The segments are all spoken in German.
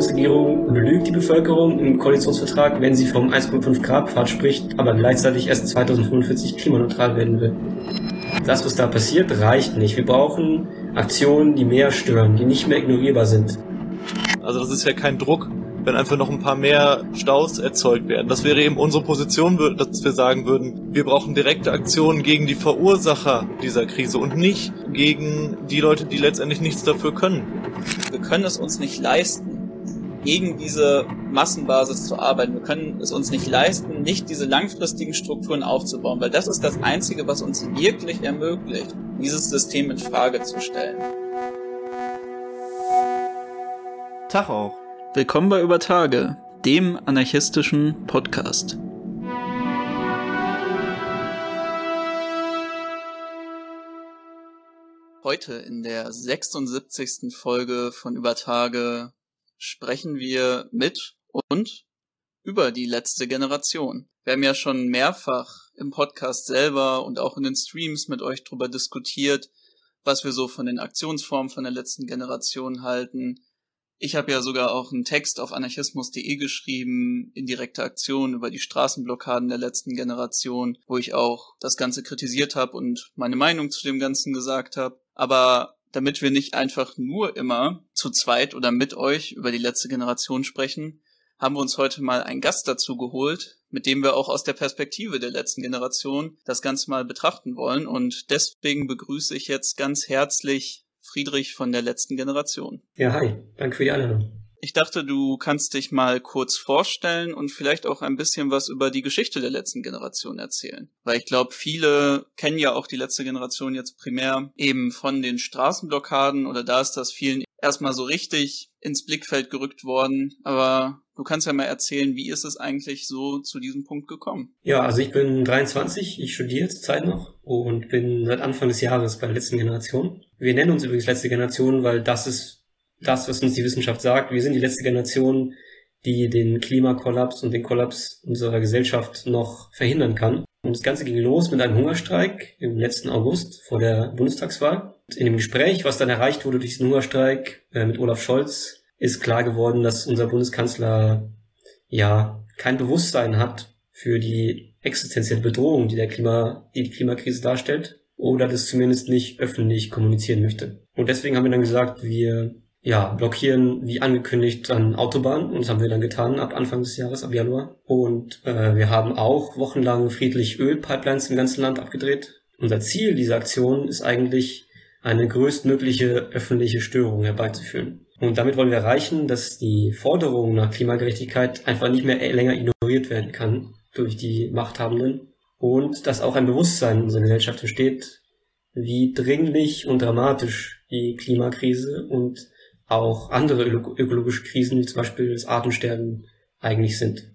Bundesregierung belügt die Bevölkerung im Koalitionsvertrag, wenn sie vom 1,5 Grad Pfad spricht, aber gleichzeitig erst 2045 klimaneutral werden will. Das, was da passiert, reicht nicht. Wir brauchen Aktionen, die mehr stören, die nicht mehr ignorierbar sind. Also das ist ja kein Druck, wenn einfach noch ein paar mehr Staus erzeugt werden. Das wäre eben unsere Position, dass wir sagen würden, wir brauchen direkte Aktionen gegen die Verursacher dieser Krise und nicht gegen die Leute, die letztendlich nichts dafür können. Wir können es uns nicht leisten, gegen diese Massenbasis zu arbeiten. Wir können es uns nicht leisten, nicht diese langfristigen Strukturen aufzubauen, weil das ist das Einzige, was uns wirklich ermöglicht, dieses System in Frage zu stellen. Tag auch. Willkommen bei Über Tage, dem anarchistischen Podcast. Heute in der 76. Folge von Über Tage sprechen wir mit und über die letzte Generation. Wir haben ja schon mehrfach im Podcast selber und auch in den Streams mit euch darüber diskutiert, was wir so von den Aktionsformen von der letzten Generation halten, ich habe ja sogar auch einen Text auf anarchismus.de geschrieben, indirekte Aktion über die Straßenblockaden der letzten Generation, wo ich auch das Ganze kritisiert habe und meine Meinung zu dem Ganzen gesagt habe. Aber damit wir nicht einfach nur immer zu zweit oder mit euch über die letzte Generation sprechen, haben wir uns heute mal einen Gast dazu geholt, mit dem wir auch aus der Perspektive der letzten Generation das Ganze mal betrachten wollen. Und deswegen begrüße ich jetzt ganz herzlich Friedrich von der letzten Generation. Ja, hi. Danke für die Einladung. Ich dachte, du kannst dich mal kurz vorstellen und vielleicht auch ein bisschen was über die Geschichte der letzten Generation erzählen. Weil ich glaube, viele kennen ja auch die letzte Generation jetzt primär eben von den Straßenblockaden oder da ist das vielen erstmal so richtig ins Blickfeld gerückt worden. Aber du kannst ja mal erzählen, wie ist es eigentlich so zu diesem Punkt gekommen? Ja, also ich bin 23, ich studiere zurzeit noch und bin seit Anfang des Jahres bei der letzten Generation. Wir nennen uns übrigens letzte Generation, weil das ist das, was uns die Wissenschaft sagt. Wir sind die letzte Generation, die den Klimakollaps und den Kollaps unserer Gesellschaft noch verhindern kann. Und das Ganze ging los mit einem Hungerstreik im letzten August vor der Bundestagswahl. In dem Gespräch, was dann erreicht wurde durch diesen Hungerstreik äh, mit Olaf Scholz, ist klar geworden, dass unser Bundeskanzler ja kein Bewusstsein hat für die existenzielle Bedrohung, die der Klima, die, die Klimakrise darstellt, oder das zumindest nicht öffentlich kommunizieren möchte. Und deswegen haben wir dann gesagt, wir ja, blockieren, wie angekündigt, dann Autobahnen. Und das haben wir dann getan ab Anfang des Jahres, ab Januar. Und äh, wir haben auch wochenlang friedlich Ölpipelines im ganzen Land abgedreht. Unser Ziel dieser Aktion ist eigentlich, eine größtmögliche öffentliche Störung herbeizuführen. Und damit wollen wir erreichen, dass die Forderung nach Klimagerechtigkeit einfach nicht mehr länger ignoriert werden kann durch die Machthabenden und dass auch ein Bewusstsein in unserer Gesellschaft entsteht, wie dringlich und dramatisch die Klimakrise und auch andere ökologische Krisen, wie zum Beispiel das Artensterben, eigentlich sind.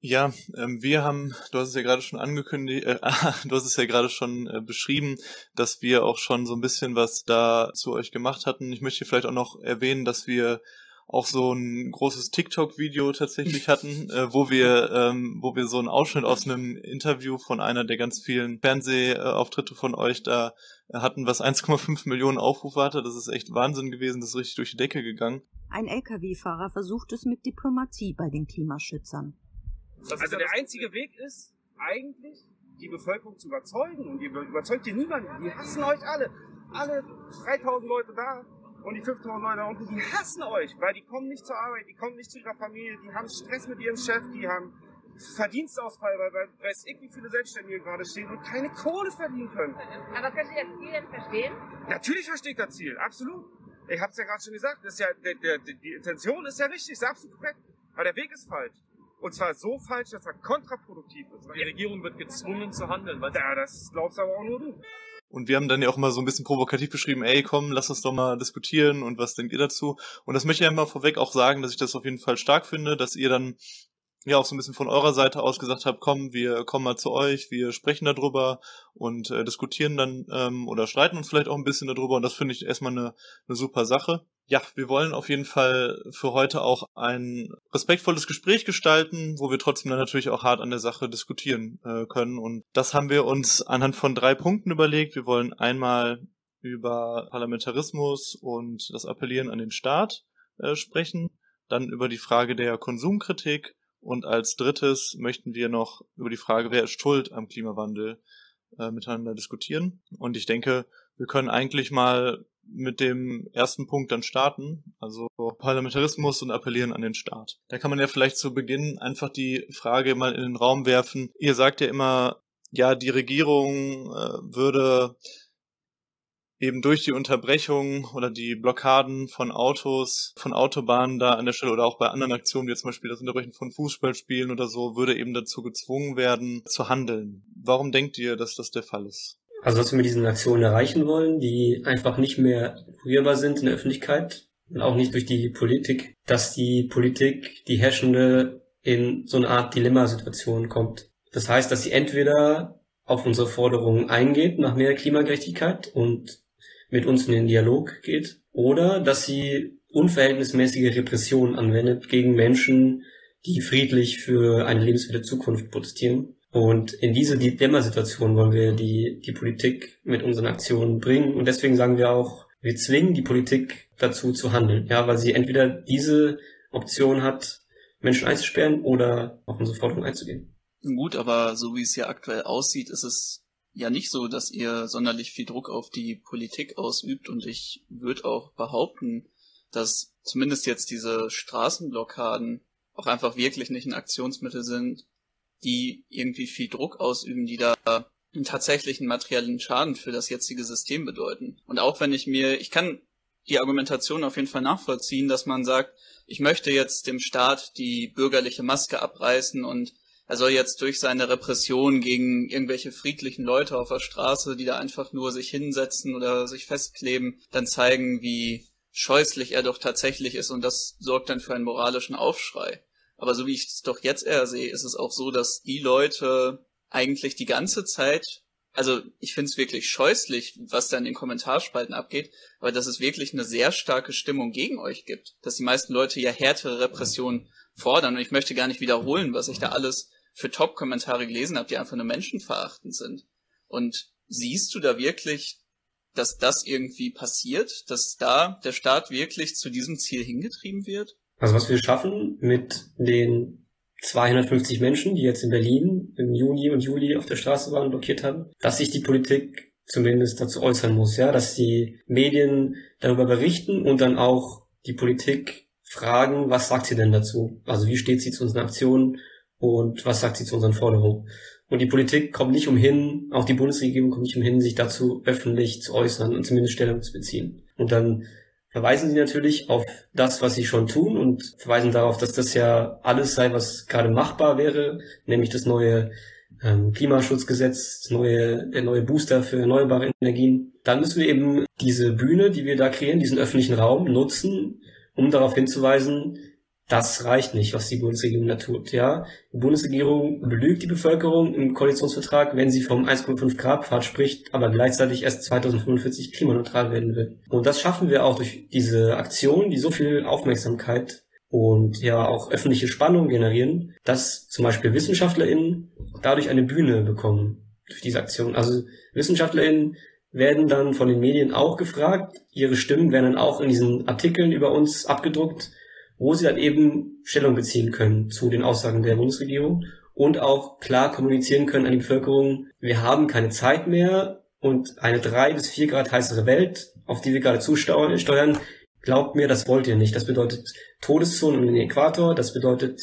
Ja, ähm, wir haben, du hast es ja gerade schon angekündigt, äh, du hast es ja gerade schon äh, beschrieben, dass wir auch schon so ein bisschen was da zu euch gemacht hatten. Ich möchte vielleicht auch noch erwähnen, dass wir auch so ein großes TikTok-Video tatsächlich hatten, äh, wo wir, ähm, wo wir so einen Ausschnitt aus einem Interview von einer der ganz vielen Fernsehauftritte von euch da hatten, was 1,5 Millionen Aufrufe hatte. Das ist echt Wahnsinn gewesen, das ist richtig durch die Decke gegangen. Ein Lkw-Fahrer versucht es mit Diplomatie bei den Klimaschützern. Also der einzige Weg ist eigentlich, die Bevölkerung zu überzeugen. Und ihr überzeugt ihr niemanden. Die hassen euch alle. Alle 3000 Leute da und die 5000 Leute da unten, die hassen euch, weil die kommen nicht zur Arbeit, die kommen nicht zu ihrer Familie, die haben Stress mit ihrem Chef, die haben Verdienstausfall, weil, weil weiß ich, wie viele Selbstständige gerade stehen und keine Kohle verdienen können. Aber könnt ihr das Ziel denn verstehen? Natürlich verstehe ich das Ziel, absolut. Ich habe es ja gerade schon gesagt, das ist ja, der, der, die Intention ist ja richtig, ist absolut korrekt, aber der Weg ist falsch. Und zwar so falsch, dass er kontraproduktiv ist. Die Regierung wird gezwungen zu handeln. Ja, das glaubst aber auch nur du. Und wir haben dann ja auch mal so ein bisschen provokativ beschrieben, ey, komm, lass uns doch mal diskutieren und was denkt ihr dazu? Und das möchte ich einmal vorweg auch sagen, dass ich das auf jeden Fall stark finde, dass ihr dann ja auch so ein bisschen von eurer Seite aus gesagt habt, komm, wir kommen mal zu euch, wir sprechen darüber und äh, diskutieren dann ähm, oder streiten uns vielleicht auch ein bisschen darüber und das finde ich erstmal eine, eine super Sache. Ja, wir wollen auf jeden Fall für heute auch ein respektvolles Gespräch gestalten, wo wir trotzdem dann natürlich auch hart an der Sache diskutieren äh, können und das haben wir uns anhand von drei Punkten überlegt. Wir wollen einmal über Parlamentarismus und das Appellieren an den Staat äh, sprechen. dann über die Frage der Konsumkritik und als drittes möchten wir noch über die Frage, wer ist schuld am Klimawandel, äh, miteinander diskutieren. Und ich denke, wir können eigentlich mal mit dem ersten Punkt dann starten, also Parlamentarismus und appellieren an den Staat. Da kann man ja vielleicht zu Beginn einfach die Frage mal in den Raum werfen. Ihr sagt ja immer, ja, die Regierung äh, würde eben durch die Unterbrechung oder die Blockaden von Autos, von Autobahnen da an der Stelle oder auch bei anderen Aktionen, wie zum Beispiel das Unterbrechen von Fußballspielen oder so, würde eben dazu gezwungen werden, zu handeln. Warum denkt ihr, dass das der Fall ist? Also was wir mit diesen Aktionen erreichen wollen, die einfach nicht mehr rührbar sind in der Öffentlichkeit und auch nicht durch die Politik, dass die Politik, die Herrschende in so eine Art Dilemmasituation kommt. Das heißt, dass sie entweder auf unsere Forderungen eingeht nach mehr Klimagerechtigkeit und mit uns in den Dialog geht oder dass sie unverhältnismäßige Repressionen anwendet gegen Menschen, die friedlich für eine lebenswerte Zukunft protestieren. Und in diese Dilemma-Situation wollen wir die, die Politik mit unseren Aktionen bringen. Und deswegen sagen wir auch, wir zwingen die Politik dazu zu handeln. Ja, weil sie entweder diese Option hat, Menschen einzusperren oder auf unsere Forderungen einzugehen. Gut, aber so wie es hier aktuell aussieht, ist es ja nicht so, dass ihr sonderlich viel Druck auf die Politik ausübt und ich würde auch behaupten, dass zumindest jetzt diese Straßenblockaden auch einfach wirklich nicht ein Aktionsmittel sind, die irgendwie viel Druck ausüben, die da einen tatsächlichen materiellen Schaden für das jetzige System bedeuten. Und auch wenn ich mir, ich kann die Argumentation auf jeden Fall nachvollziehen, dass man sagt, ich möchte jetzt dem Staat die bürgerliche Maske abreißen und er soll jetzt durch seine Repression gegen irgendwelche friedlichen Leute auf der Straße, die da einfach nur sich hinsetzen oder sich festkleben, dann zeigen, wie scheußlich er doch tatsächlich ist und das sorgt dann für einen moralischen Aufschrei. Aber so wie ich es doch jetzt eher sehe, ist es auch so, dass die Leute eigentlich die ganze Zeit, also ich finde es wirklich scheußlich, was da in den Kommentarspalten abgeht, aber dass es wirklich eine sehr starke Stimmung gegen euch gibt. Dass die meisten Leute ja härtere Repressionen fordern und ich möchte gar nicht wiederholen, was ich da alles für Top-Kommentare gelesen habe, die einfach nur menschenverachtend sind. Und siehst du da wirklich, dass das irgendwie passiert, dass da der Staat wirklich zu diesem Ziel hingetrieben wird? Also was wir schaffen mit den 250 Menschen, die jetzt in Berlin im Juni und Juli auf der Straße waren und blockiert haben, dass sich die Politik zumindest dazu äußern muss, ja, dass die Medien darüber berichten und dann auch die Politik fragen, was sagt sie denn dazu? Also wie steht sie zu unseren Aktionen? Und was sagt sie zu unseren Forderungen. Und die Politik kommt nicht umhin, auch die Bundesregierung kommt nicht umhin, sich dazu öffentlich zu äußern und zumindest Stellung zu beziehen. Und dann verweisen sie natürlich auf das, was sie schon tun und verweisen darauf, dass das ja alles sei, was gerade machbar wäre, nämlich das neue ähm, Klimaschutzgesetz, das neue, der neue Booster für erneuerbare Energien. Dann müssen wir eben diese Bühne, die wir da kreieren, diesen öffentlichen Raum nutzen, um darauf hinzuweisen, das reicht nicht, was die Bundesregierung da tut. Ja, die Bundesregierung belügt die Bevölkerung im Koalitionsvertrag, wenn sie vom 1,5 Grad Pfad spricht, aber gleichzeitig erst 2045 klimaneutral werden will. Und das schaffen wir auch durch diese Aktion, die so viel Aufmerksamkeit und ja auch öffentliche Spannung generieren, dass zum Beispiel WissenschaftlerInnen dadurch eine Bühne bekommen durch diese Aktion. Also WissenschaftlerInnen werden dann von den Medien auch gefragt, ihre Stimmen werden dann auch in diesen Artikeln über uns abgedruckt wo sie dann eben Stellung beziehen können zu den Aussagen der Bundesregierung und auch klar kommunizieren können an die Bevölkerung, wir haben keine Zeit mehr und eine drei bis vier Grad heißere Welt, auf die wir gerade zusteuern, glaubt mir, das wollt ihr nicht. Das bedeutet Todeszonen um den Äquator, das bedeutet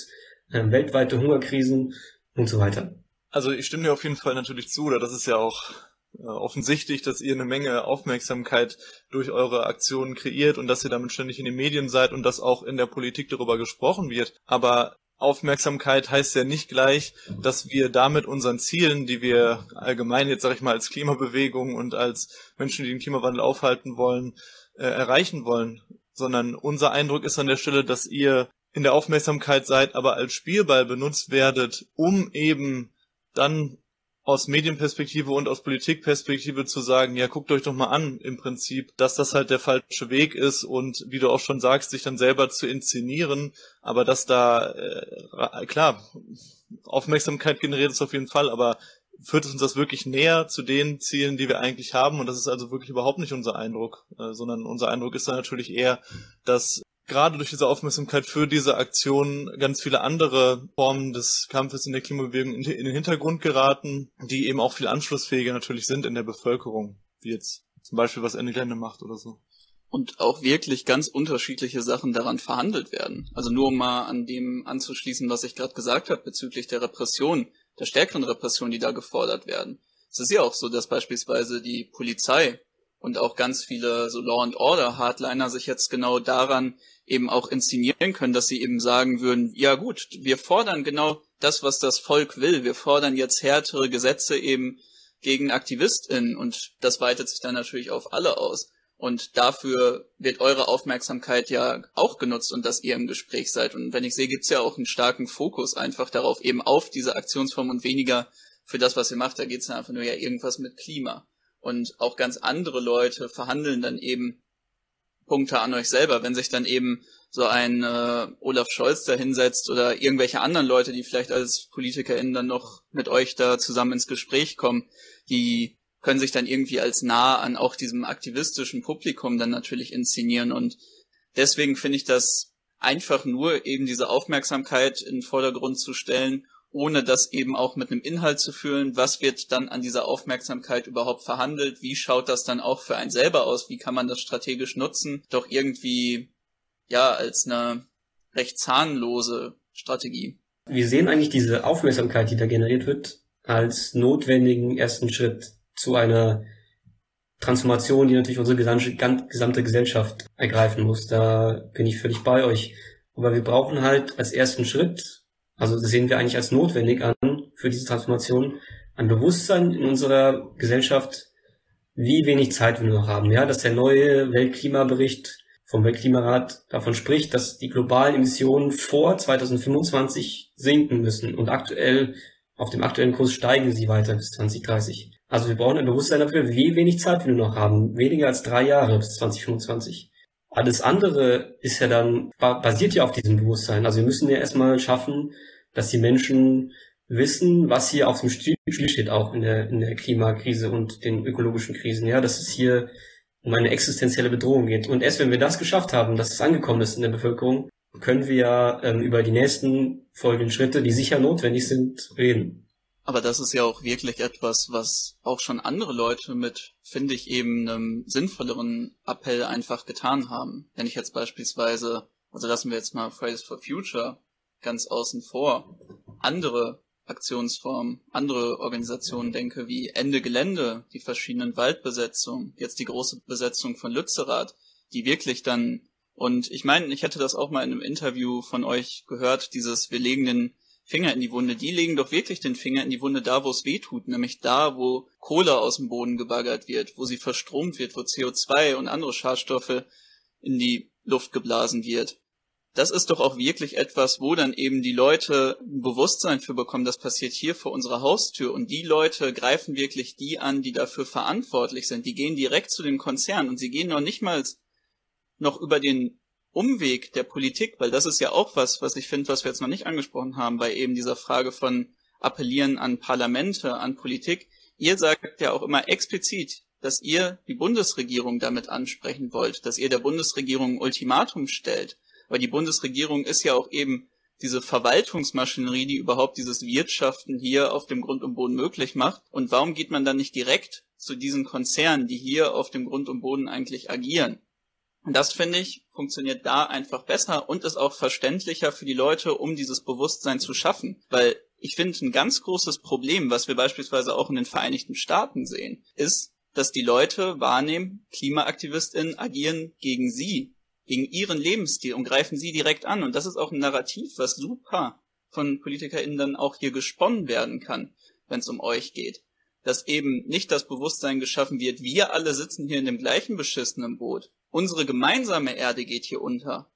äh, weltweite Hungerkrisen und so weiter. Also ich stimme dir auf jeden Fall natürlich zu, oder das ist ja auch offensichtlich, dass ihr eine Menge Aufmerksamkeit durch eure Aktionen kreiert und dass ihr damit ständig in den Medien seid und dass auch in der Politik darüber gesprochen wird. Aber Aufmerksamkeit heißt ja nicht gleich, dass wir damit unseren Zielen, die wir allgemein jetzt sage ich mal als Klimabewegung und als Menschen, die den Klimawandel aufhalten wollen, äh, erreichen wollen, sondern unser Eindruck ist an der Stelle, dass ihr in der Aufmerksamkeit seid, aber als Spielball benutzt werdet, um eben dann aus Medienperspektive und aus Politikperspektive zu sagen, ja, guckt euch doch mal an, im Prinzip, dass das halt der falsche Weg ist und wie du auch schon sagst, sich dann selber zu inszenieren, aber dass da, äh, klar, Aufmerksamkeit generiert ist auf jeden Fall, aber führt es uns das wirklich näher zu den Zielen, die wir eigentlich haben? Und das ist also wirklich überhaupt nicht unser Eindruck, äh, sondern unser Eindruck ist dann natürlich eher, dass gerade durch diese Aufmerksamkeit für diese Aktion ganz viele andere Formen des Kampfes in der Klimabewegung in den Hintergrund geraten, die eben auch viel anschlussfähiger natürlich sind in der Bevölkerung, wie jetzt zum Beispiel was Ende macht oder so und auch wirklich ganz unterschiedliche Sachen daran verhandelt werden. Also nur um mal an dem anzuschließen, was ich gerade gesagt habe bezüglich der Repression, der stärkeren Repression, die da gefordert werden. Es ist ja auch so, dass beispielsweise die Polizei und auch ganz viele so Law and Order Hardliner sich jetzt genau daran eben auch inszenieren können, dass sie eben sagen würden, ja gut, wir fordern genau das, was das Volk will. Wir fordern jetzt härtere Gesetze eben gegen AktivistInnen und das weitet sich dann natürlich auf alle aus. Und dafür wird eure Aufmerksamkeit ja auch genutzt und dass ihr im Gespräch seid. Und wenn ich sehe, gibt's ja auch einen starken Fokus einfach darauf, eben auf diese Aktionsform und weniger für das, was ihr macht. Da geht's dann einfach nur ja irgendwas mit Klima. Und auch ganz andere Leute verhandeln dann eben Punkte an euch selber, wenn sich dann eben so ein äh, Olaf Scholz da hinsetzt oder irgendwelche anderen Leute, die vielleicht als PolitikerInnen dann noch mit euch da zusammen ins Gespräch kommen, die können sich dann irgendwie als nah an auch diesem aktivistischen Publikum dann natürlich inszenieren. Und deswegen finde ich das einfach nur eben diese Aufmerksamkeit in den Vordergrund zu stellen, ohne das eben auch mit einem Inhalt zu fühlen. Was wird dann an dieser Aufmerksamkeit überhaupt verhandelt? Wie schaut das dann auch für einen selber aus? Wie kann man das strategisch nutzen? Doch irgendwie, ja, als eine recht zahnlose Strategie. Wir sehen eigentlich diese Aufmerksamkeit, die da generiert wird, als notwendigen ersten Schritt zu einer Transformation, die natürlich unsere gesamte Gesellschaft ergreifen muss. Da bin ich völlig bei euch. Aber wir brauchen halt als ersten Schritt, also das sehen wir eigentlich als notwendig an für diese Transformation, ein Bewusstsein in unserer Gesellschaft, wie wenig Zeit wir noch haben. Ja, dass der neue Weltklimabericht vom Weltklimarat davon spricht, dass die globalen Emissionen vor 2025 sinken müssen und aktuell auf dem aktuellen Kurs steigen sie weiter bis 2030. Also wir brauchen ein Bewusstsein dafür, wie wenig Zeit wir noch haben. Weniger als drei Jahre bis 2025. Alles andere ist ja dann, basiert ja auf diesem Bewusstsein. Also wir müssen ja erstmal schaffen, dass die Menschen wissen, was hier auf dem Spiel steht, auch in der, in der Klimakrise und den ökologischen Krisen. Ja, dass es hier um eine existenzielle Bedrohung geht. Und erst wenn wir das geschafft haben, dass es angekommen ist in der Bevölkerung, können wir ja ähm, über die nächsten folgenden Schritte, die sicher notwendig sind, reden. Aber das ist ja auch wirklich etwas, was auch schon andere Leute mit, finde ich, eben einem sinnvolleren Appell einfach getan haben. Wenn ich jetzt beispielsweise, also lassen wir jetzt mal Fridays for Future ganz außen vor, andere Aktionsformen, andere Organisationen denke, wie Ende Gelände, die verschiedenen Waldbesetzungen, jetzt die große Besetzung von Lützerath, die wirklich dann, und ich meine, ich hätte das auch mal in einem Interview von euch gehört, dieses, wir legen den Finger in die Wunde. Die legen doch wirklich den Finger in die Wunde da, wo es weh tut, nämlich da, wo Kohle aus dem Boden gebaggert wird, wo sie verstromt wird, wo CO2 und andere Schadstoffe in die Luft geblasen wird. Das ist doch auch wirklich etwas, wo dann eben die Leute ein Bewusstsein für bekommen, das passiert hier vor unserer Haustür und die Leute greifen wirklich die an, die dafür verantwortlich sind. Die gehen direkt zu dem Konzern und sie gehen noch nicht mal noch über den Umweg der Politik, weil das ist ja auch was, was ich finde, was wir jetzt noch nicht angesprochen haben, bei eben dieser Frage von Appellieren an Parlamente, an Politik. Ihr sagt ja auch immer explizit, dass ihr die Bundesregierung damit ansprechen wollt, dass ihr der Bundesregierung ein Ultimatum stellt. Aber die Bundesregierung ist ja auch eben diese Verwaltungsmaschinerie, die überhaupt dieses Wirtschaften hier auf dem Grund und Boden möglich macht. Und warum geht man dann nicht direkt zu diesen Konzernen, die hier auf dem Grund und Boden eigentlich agieren? Und das finde ich funktioniert da einfach besser und ist auch verständlicher für die Leute, um dieses Bewusstsein zu schaffen. Weil ich finde, ein ganz großes Problem, was wir beispielsweise auch in den Vereinigten Staaten sehen, ist, dass die Leute wahrnehmen, KlimaaktivistInnen agieren gegen sie, gegen ihren Lebensstil und greifen sie direkt an. Und das ist auch ein Narrativ, was super von PolitikerInnen dann auch hier gesponnen werden kann, wenn es um euch geht. Dass eben nicht das Bewusstsein geschaffen wird, wir alle sitzen hier in dem gleichen beschissenen Boot unsere gemeinsame Erde geht hier unter,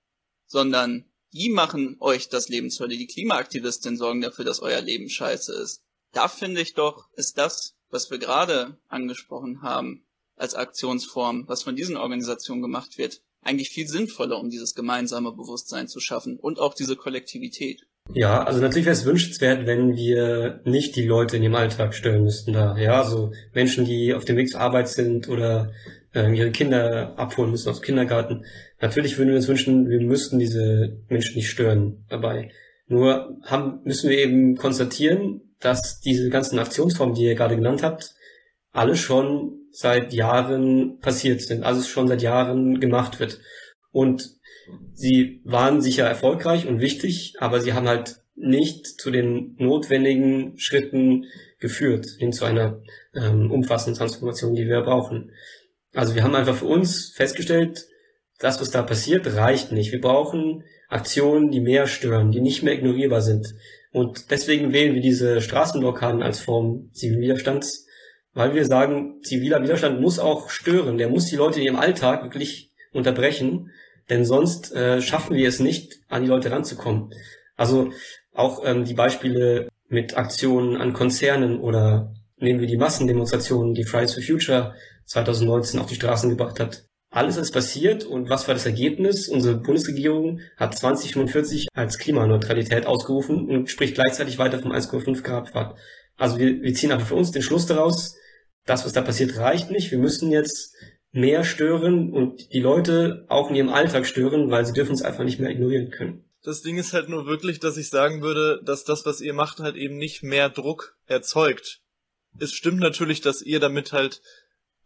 sondern die machen euch das Leben zur Hölle. Die Klimaaktivistinnen sorgen dafür, dass euer Leben scheiße ist. Da finde ich doch, ist das, was wir gerade angesprochen haben, als Aktionsform, was von diesen Organisationen gemacht wird, eigentlich viel sinnvoller, um dieses gemeinsame Bewusstsein zu schaffen und auch diese Kollektivität. Ja, also natürlich wäre es wünschenswert, wenn wir nicht die Leute in dem Alltag stören müssten da. Ja, so Menschen, die auf dem Weg zur Arbeit sind oder äh, ihre Kinder abholen müssen aus dem Kindergarten. Natürlich würden wir uns wünschen, wir müssten diese Menschen nicht stören dabei. Nur haben, müssen wir eben konstatieren, dass diese ganzen Aktionsformen, die ihr gerade genannt habt, alle schon seit Jahren passiert sind, also schon seit Jahren gemacht wird. Und sie waren sicher erfolgreich und wichtig, aber sie haben halt nicht zu den notwendigen Schritten geführt, hin zu einer ähm, umfassenden Transformation, die wir brauchen. Also wir haben einfach für uns festgestellt, das, was da passiert, reicht nicht. Wir brauchen Aktionen, die mehr stören, die nicht mehr ignorierbar sind. Und deswegen wählen wir diese Straßenblockaden als Form Zivilwiderstands, weil wir sagen, ziviler Widerstand muss auch stören. Der muss die Leute in ihrem Alltag wirklich unterbrechen, denn sonst äh, schaffen wir es nicht, an die Leute ranzukommen. Also auch ähm, die Beispiele mit Aktionen an Konzernen oder nehmen wir die Massendemonstrationen, die Fridays for Future 2019 auf die Straßen gebracht hat. Alles ist passiert und was war das Ergebnis? Unsere Bundesregierung hat 2045 als Klimaneutralität ausgerufen und spricht gleichzeitig weiter vom 1,5 Grad Pfad. Also wir, wir ziehen einfach für uns den Schluss daraus, das, was da passiert, reicht nicht. Wir müssen jetzt mehr stören und die Leute auch in ihrem Alltag stören, weil sie dürfen es einfach nicht mehr ignorieren können. Das Ding ist halt nur wirklich, dass ich sagen würde, dass das, was ihr macht, halt eben nicht mehr Druck erzeugt. Es stimmt natürlich, dass ihr damit halt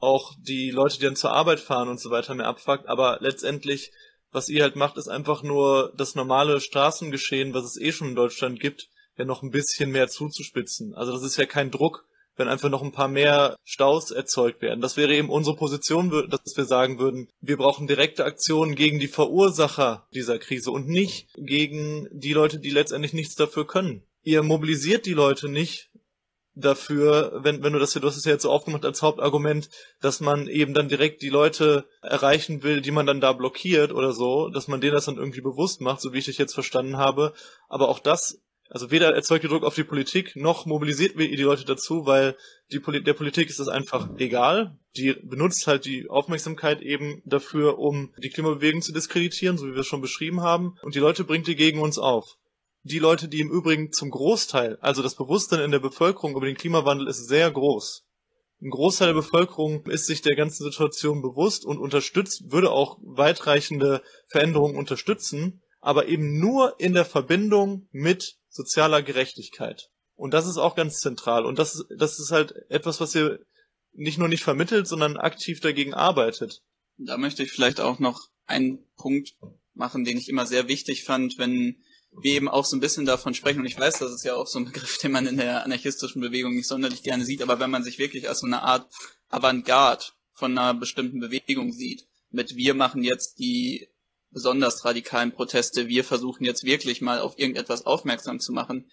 auch die Leute, die dann zur Arbeit fahren und so weiter mehr abfuckt, aber letztendlich, was ihr halt macht, ist einfach nur das normale Straßengeschehen, was es eh schon in Deutschland gibt, ja noch ein bisschen mehr zuzuspitzen. Also das ist ja kein Druck, wenn einfach noch ein paar mehr Staus erzeugt werden. Das wäre eben unsere Position, dass wir sagen würden, wir brauchen direkte Aktionen gegen die Verursacher dieser Krise und nicht gegen die Leute, die letztendlich nichts dafür können. Ihr mobilisiert die Leute nicht dafür, wenn, wenn du das, du hast es ja jetzt so aufgemacht als Hauptargument, dass man eben dann direkt die Leute erreichen will, die man dann da blockiert oder so, dass man denen das dann irgendwie bewusst macht, so wie ich dich jetzt verstanden habe. Aber auch das, also weder erzeugt ihr Druck auf die Politik, noch mobilisiert ihr die Leute dazu, weil die Poli der Politik ist das einfach egal. Die benutzt halt die Aufmerksamkeit eben dafür, um die Klimabewegung zu diskreditieren, so wie wir es schon beschrieben haben. Und die Leute bringt die gegen uns auf die Leute, die im Übrigen zum Großteil, also das Bewusstsein in der Bevölkerung über den Klimawandel ist sehr groß. Ein Großteil der Bevölkerung ist sich der ganzen Situation bewusst und unterstützt, würde auch weitreichende Veränderungen unterstützen, aber eben nur in der Verbindung mit sozialer Gerechtigkeit. Und das ist auch ganz zentral. Und das, das ist halt etwas, was ihr nicht nur nicht vermittelt, sondern aktiv dagegen arbeitet. Da möchte ich vielleicht auch noch einen Punkt machen, den ich immer sehr wichtig fand, wenn wir eben auch so ein bisschen davon sprechen, und ich weiß, das ist ja auch so ein Begriff, den man in der anarchistischen Bewegung nicht sonderlich gerne sieht, aber wenn man sich wirklich als so eine Art Avantgarde von einer bestimmten Bewegung sieht, mit wir machen jetzt die besonders radikalen Proteste, wir versuchen jetzt wirklich mal auf irgendetwas aufmerksam zu machen,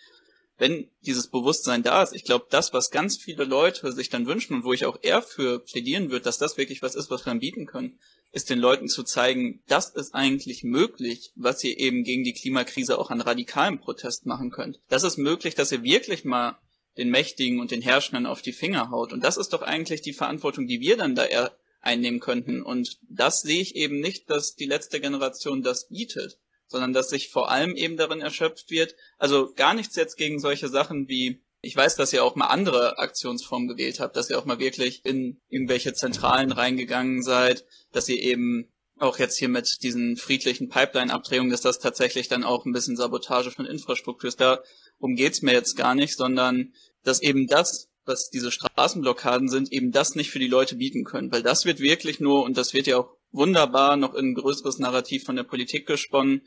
wenn dieses Bewusstsein da ist, ich glaube, das, was ganz viele Leute sich dann wünschen und wo ich auch eher für plädieren würde, dass das wirklich was ist, was wir dann bieten können, ist den Leuten zu zeigen, das ist eigentlich möglich, was ihr eben gegen die Klimakrise auch an radikalen Protest machen könnt. Das ist möglich, dass ihr wirklich mal den Mächtigen und den Herrschenden auf die Finger haut. Und das ist doch eigentlich die Verantwortung, die wir dann da eher einnehmen könnten. Und das sehe ich eben nicht, dass die letzte Generation das bietet, sondern dass sich vor allem eben darin erschöpft wird. Also gar nichts jetzt gegen solche Sachen wie ich weiß, dass ihr auch mal andere Aktionsformen gewählt habt, dass ihr auch mal wirklich in irgendwelche Zentralen reingegangen seid, dass ihr eben auch jetzt hier mit diesen friedlichen Pipeline-Abdrehungen, dass das tatsächlich dann auch ein bisschen Sabotage von Infrastruktur ist. Darum geht's mir jetzt gar nicht, sondern dass eben das, was diese Straßenblockaden sind, eben das nicht für die Leute bieten können. Weil das wird wirklich nur, und das wird ja auch wunderbar noch in ein größeres Narrativ von der Politik gesponnen,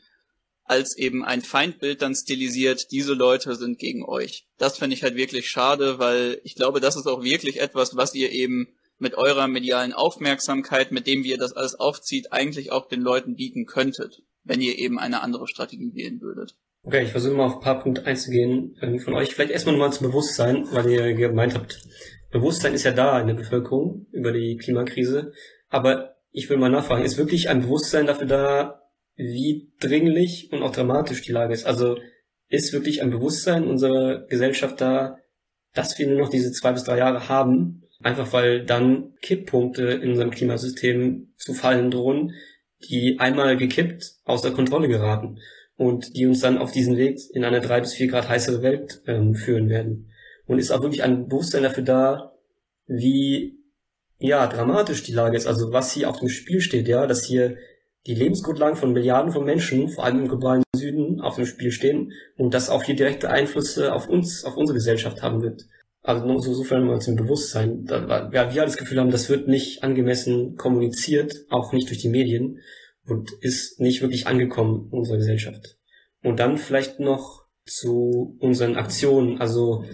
als eben ein Feindbild dann stilisiert, diese Leute sind gegen euch. Das finde ich halt wirklich schade, weil ich glaube, das ist auch wirklich etwas, was ihr eben mit eurer medialen Aufmerksamkeit, mit dem wie ihr das alles aufzieht, eigentlich auch den Leuten bieten könntet, wenn ihr eben eine andere Strategie wählen würdet. Okay, ich versuche mal auf ein paar Punkte einzugehen. Von euch vielleicht erstmal nochmal zum Bewusstsein, weil ihr gemeint habt, Bewusstsein ist ja da in der Bevölkerung über die Klimakrise. Aber ich will mal nachfragen, ist wirklich ein Bewusstsein dafür da, wie dringlich und auch dramatisch die Lage ist. Also ist wirklich ein Bewusstsein unserer Gesellschaft da, dass wir nur noch diese zwei bis drei Jahre haben, einfach weil dann Kipppunkte in unserem Klimasystem zu fallen drohen, die einmal gekippt außer Kontrolle geraten und die uns dann auf diesen Weg in eine drei bis vier Grad heißere Welt ähm, führen werden. Und ist auch wirklich ein Bewusstsein dafür da, wie ja, dramatisch die Lage ist. Also was hier auf dem Spiel steht, ja, dass hier die Lebensgrundlagen von Milliarden von Menschen, vor allem im globalen Süden, auf dem Spiel stehen und das auch hier direkte Einflüsse auf uns, auf unsere Gesellschaft haben wird. Also nur so, sofern wir uns im Bewusstsein, da, ja, wir das Gefühl haben, das wird nicht angemessen kommuniziert, auch nicht durch die Medien und ist nicht wirklich angekommen in unserer Gesellschaft. Und dann vielleicht noch zu unseren Aktionen. Also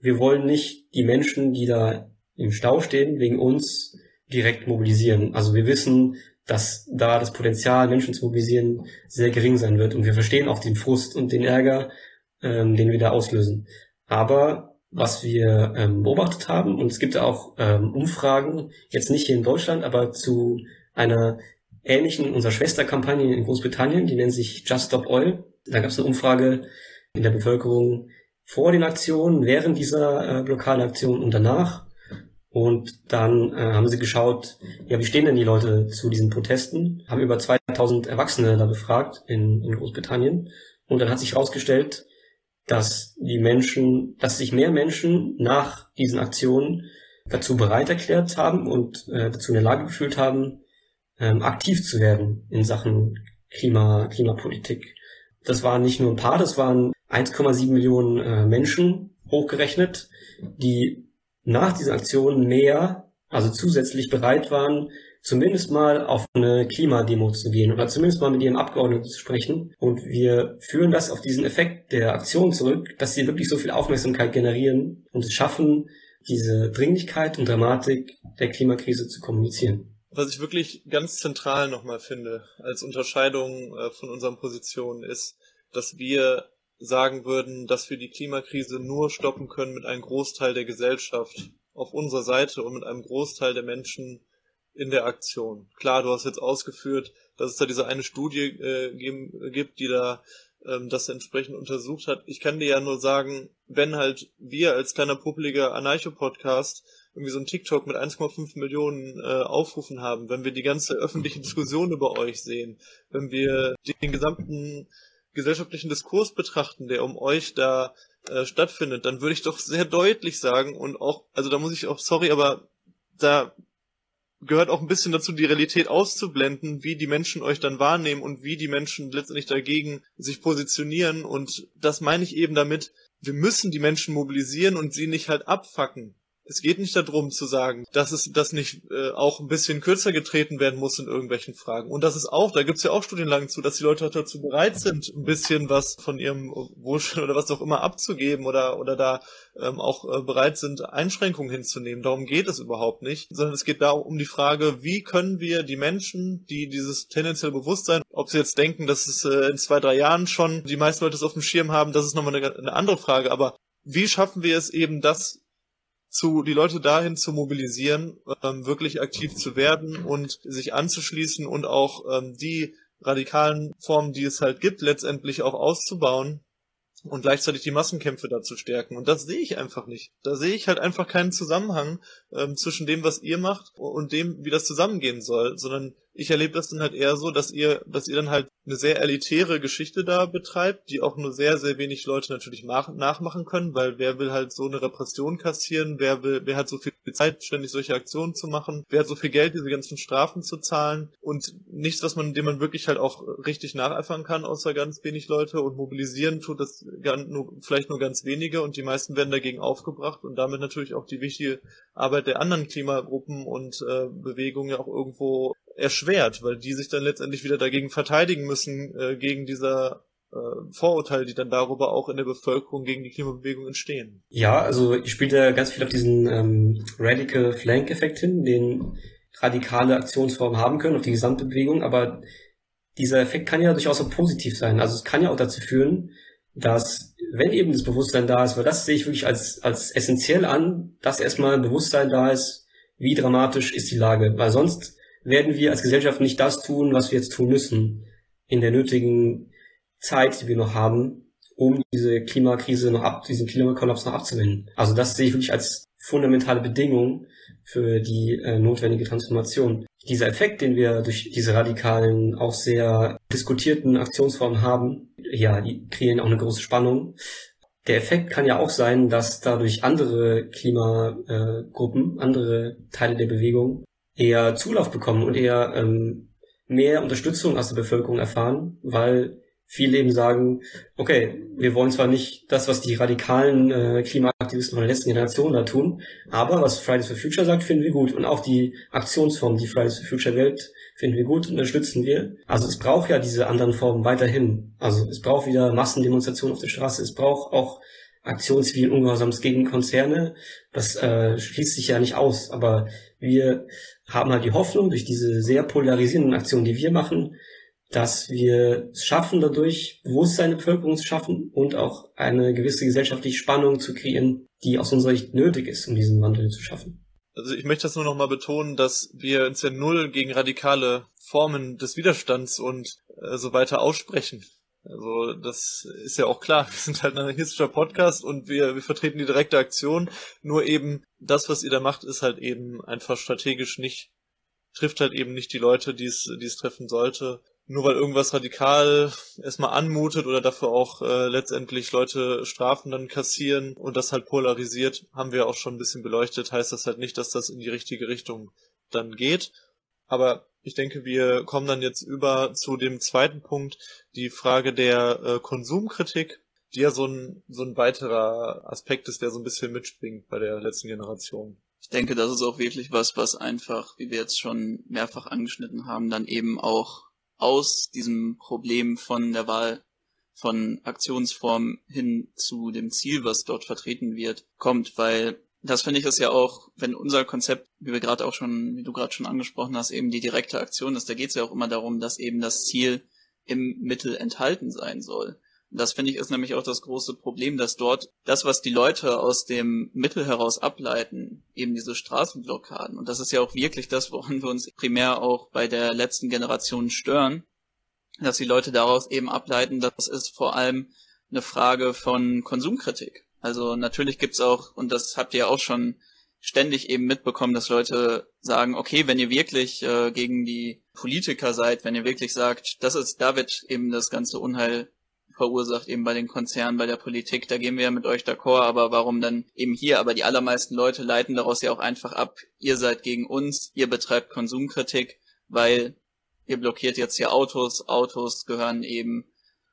wir wollen nicht die Menschen, die da im Stau stehen, wegen uns direkt mobilisieren. Also wir wissen, dass da das Potenzial, Menschen zu mobilisieren, sehr gering sein wird. Und wir verstehen auch den Frust und den Ärger, ähm, den wir da auslösen. Aber was wir ähm, beobachtet haben, und es gibt auch ähm, Umfragen, jetzt nicht hier in Deutschland, aber zu einer ähnlichen, unserer Schwesterkampagne in Großbritannien, die nennt sich Just Stop Oil. Da gab es eine Umfrage in der Bevölkerung vor den Aktionen, während dieser äh, Blockadeaktion und danach. Und dann äh, haben sie geschaut, ja, wie stehen denn die Leute zu diesen Protesten? Haben über 2000 Erwachsene da befragt in, in Großbritannien. Und dann hat sich herausgestellt, dass die Menschen, dass sich mehr Menschen nach diesen Aktionen dazu bereit erklärt haben und äh, dazu in der Lage gefühlt haben, ähm, aktiv zu werden in Sachen Klima, Klimapolitik. Das waren nicht nur ein paar, das waren 1,7 Millionen äh, Menschen hochgerechnet, die nach dieser Aktion mehr, also zusätzlich bereit waren, zumindest mal auf eine Klimademo zu gehen oder zumindest mal mit ihren Abgeordneten zu sprechen. Und wir führen das auf diesen Effekt der Aktion zurück, dass sie wirklich so viel Aufmerksamkeit generieren und es schaffen, diese Dringlichkeit und Dramatik der Klimakrise zu kommunizieren. Was ich wirklich ganz zentral nochmal finde als Unterscheidung äh, von unseren Positionen ist, dass wir sagen würden, dass wir die Klimakrise nur stoppen können mit einem Großteil der Gesellschaft auf unserer Seite und mit einem Großteil der Menschen in der Aktion. Klar, du hast jetzt ausgeführt, dass es da diese eine Studie äh, geben, gibt, die da ähm, das entsprechend untersucht hat. Ich kann dir ja nur sagen, wenn halt wir als kleiner puppeliger Anarcho-Podcast irgendwie so ein TikTok mit 1,5 Millionen äh, Aufrufen haben, wenn wir die ganze öffentliche Diskussion über euch sehen, wenn wir den gesamten gesellschaftlichen Diskurs betrachten, der um euch da äh, stattfindet, dann würde ich doch sehr deutlich sagen und auch, also da muss ich auch, sorry, aber da gehört auch ein bisschen dazu, die Realität auszublenden, wie die Menschen euch dann wahrnehmen und wie die Menschen letztendlich dagegen sich positionieren. Und das meine ich eben damit, wir müssen die Menschen mobilisieren und sie nicht halt abfacken. Es geht nicht darum zu sagen, dass es das nicht äh, auch ein bisschen kürzer getreten werden muss in irgendwelchen Fragen. Und das ist auch, da gibt's ja auch Studienlagen zu, dass die Leute dazu bereit sind, ein bisschen was von ihrem Wohlstand oder was auch immer abzugeben oder, oder da ähm, auch äh, bereit sind, Einschränkungen hinzunehmen. Darum geht es überhaupt nicht, sondern es geht da um die Frage, wie können wir die Menschen, die dieses tendenzielle Bewusstsein, ob sie jetzt denken, dass es äh, in zwei, drei Jahren schon die meisten Leute es auf dem Schirm haben, das ist nochmal eine, eine andere Frage, aber wie schaffen wir es eben, das zu, die Leute dahin zu mobilisieren, ähm, wirklich aktiv zu werden und sich anzuschließen und auch ähm, die radikalen Formen, die es halt gibt, letztendlich auch auszubauen und gleichzeitig die Massenkämpfe da zu stärken. Und das sehe ich einfach nicht. Da sehe ich halt einfach keinen Zusammenhang ähm, zwischen dem, was ihr macht und dem, wie das zusammengehen soll, sondern ich erlebe das dann halt eher so, dass ihr, dass ihr dann halt eine sehr elitäre Geschichte da betreibt, die auch nur sehr, sehr wenig Leute natürlich nachmachen können, weil wer will halt so eine Repression kassieren, wer will, wer hat so viel Zeit, ständig solche Aktionen zu machen, wer hat so viel Geld, diese ganzen Strafen zu zahlen? Und nichts, was man, dem man wirklich halt auch richtig nacheifern kann, außer ganz wenig Leute. Und mobilisieren tut das nur, vielleicht nur ganz wenige. Und die meisten werden dagegen aufgebracht und damit natürlich auch die wichtige Arbeit der anderen Klimagruppen und äh, Bewegungen ja auch irgendwo erschwert, weil die sich dann letztendlich wieder dagegen verteidigen müssen, äh, gegen dieser äh, Vorurteile, die dann darüber auch in der Bevölkerung gegen die Klimabewegung entstehen. Ja, also ich spiele da ganz viel auf diesen ähm, Radical Flank Effekt hin, den radikale Aktionsformen haben können, auf die gesamte Bewegung, aber dieser Effekt kann ja durchaus auch positiv sein. Also es kann ja auch dazu führen, dass wenn eben das Bewusstsein da ist, weil das sehe ich wirklich als, als essentiell an, dass erstmal Bewusstsein da ist, wie dramatisch ist die Lage, weil sonst werden wir als Gesellschaft nicht das tun, was wir jetzt tun müssen in der nötigen Zeit, die wir noch haben, um diese Klimakrise noch ab, diesen Klimakollaps noch abzuwenden. Also das sehe ich wirklich als fundamentale Bedingung für die äh, notwendige Transformation. Dieser Effekt, den wir durch diese radikalen, auch sehr diskutierten Aktionsformen haben, ja, die kreieren auch eine große Spannung. der Effekt kann ja auch sein, dass dadurch andere Klimagruppen, andere Teile der Bewegung eher Zulauf bekommen und eher ähm, mehr Unterstützung aus der Bevölkerung erfahren, weil viele eben sagen, okay, wir wollen zwar nicht das, was die radikalen äh, Klimaaktivisten von der letzten Generation da tun, aber was Fridays for Future sagt, finden wir gut. Und auch die Aktionsform, die Fridays for Future wählt, finden wir gut unterstützen wir. Also es braucht ja diese anderen Formen weiterhin. Also es braucht wieder Massendemonstrationen auf der Straße. Es braucht auch Aktionen Ungehorsams gegen Konzerne. Das äh, schließt sich ja nicht aus. Aber wir haben halt die Hoffnung, durch diese sehr polarisierenden Aktionen, die wir machen, dass wir es schaffen, dadurch Bewusstsein der Bevölkerung zu schaffen und auch eine gewisse gesellschaftliche Spannung zu kreieren, die aus unserer Sicht nötig ist, um diesen Wandel zu schaffen. Also ich möchte das nur nochmal betonen, dass wir uns ja null gegen radikale Formen des Widerstands und äh, so weiter aussprechen. Also das ist ja auch klar. Wir sind halt ein anarchistischer Podcast und wir, wir vertreten die direkte Aktion. Nur eben das, was ihr da macht, ist halt eben einfach strategisch nicht, trifft halt eben nicht die Leute, die es, die es treffen sollte. Nur weil irgendwas radikal erstmal anmutet oder dafür auch äh, letztendlich Leute Strafen dann kassieren und das halt polarisiert, haben wir auch schon ein bisschen beleuchtet, heißt das halt nicht, dass das in die richtige Richtung dann geht. Aber ich denke, wir kommen dann jetzt über zu dem zweiten Punkt, die Frage der äh, Konsumkritik, die ja so ein, so ein weiterer Aspekt ist, der so ein bisschen mitspringt bei der letzten Generation. Ich denke, das ist auch wirklich was, was einfach, wie wir jetzt schon mehrfach angeschnitten haben, dann eben auch aus diesem Problem von der Wahl von Aktionsform hin zu dem Ziel, was dort vertreten wird, kommt, weil das finde ich ist ja auch, wenn unser Konzept, wie wir gerade auch schon, wie du gerade schon angesprochen hast, eben die direkte Aktion ist, da geht es ja auch immer darum, dass eben das Ziel im Mittel enthalten sein soll. Und das finde ich ist nämlich auch das große Problem, dass dort das, was die Leute aus dem Mittel heraus ableiten, eben diese Straßenblockaden, und das ist ja auch wirklich das, woran wir uns primär auch bei der letzten Generation stören, dass die Leute daraus eben ableiten, das ist vor allem eine Frage von Konsumkritik. Also natürlich gibt's auch, und das habt ihr auch schon ständig eben mitbekommen, dass Leute sagen, okay, wenn ihr wirklich äh, gegen die Politiker seid, wenn ihr wirklich sagt, das ist, da wird eben das ganze Unheil verursacht, eben bei den Konzernen, bei der Politik, da gehen wir ja mit euch d'accord, aber warum dann eben hier? Aber die allermeisten Leute leiten daraus ja auch einfach ab, ihr seid gegen uns, ihr betreibt Konsumkritik, weil ihr blockiert jetzt hier Autos, Autos gehören eben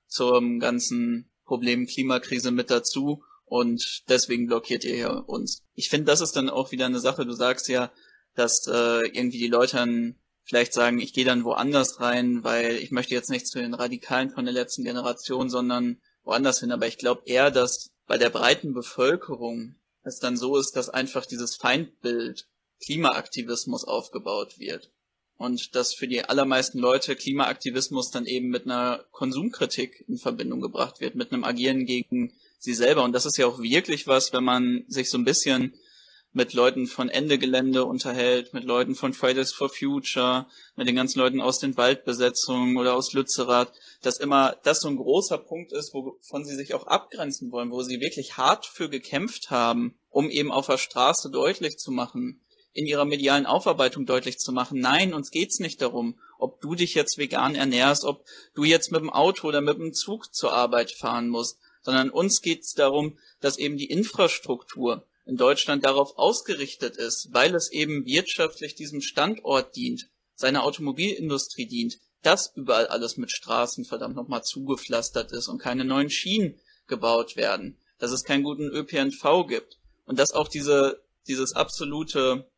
zum ganzen Problem Klimakrise mit dazu und deswegen blockiert ihr ja uns. Ich finde, das ist dann auch wieder eine Sache. Du sagst ja, dass äh, irgendwie die Leute dann vielleicht sagen, ich gehe dann woanders rein, weil ich möchte jetzt nicht zu den Radikalen von der letzten Generation, sondern woanders hin. Aber ich glaube eher, dass bei der breiten Bevölkerung es dann so ist, dass einfach dieses Feindbild Klimaaktivismus aufgebaut wird. Und dass für die allermeisten Leute Klimaaktivismus dann eben mit einer Konsumkritik in Verbindung gebracht wird, mit einem Agieren gegen sie selber. Und das ist ja auch wirklich was, wenn man sich so ein bisschen mit Leuten von Ende Gelände unterhält, mit Leuten von Fridays for Future, mit den ganzen Leuten aus den Waldbesetzungen oder aus Lützerath, dass immer das so ein großer Punkt ist, wovon sie sich auch abgrenzen wollen, wo sie wirklich hart für gekämpft haben, um eben auf der Straße deutlich zu machen, in ihrer medialen Aufarbeitung deutlich zu machen, nein, uns geht's nicht darum, ob du dich jetzt vegan ernährst, ob du jetzt mit dem Auto oder mit dem Zug zur Arbeit fahren musst, sondern uns geht es darum, dass eben die Infrastruktur in Deutschland darauf ausgerichtet ist, weil es eben wirtschaftlich diesem Standort dient, seiner Automobilindustrie dient, dass überall alles mit Straßen verdammt nochmal zugepflastert ist und keine neuen Schienen gebaut werden, dass es keinen guten ÖPNV gibt. Und dass auch diese, dieses absolute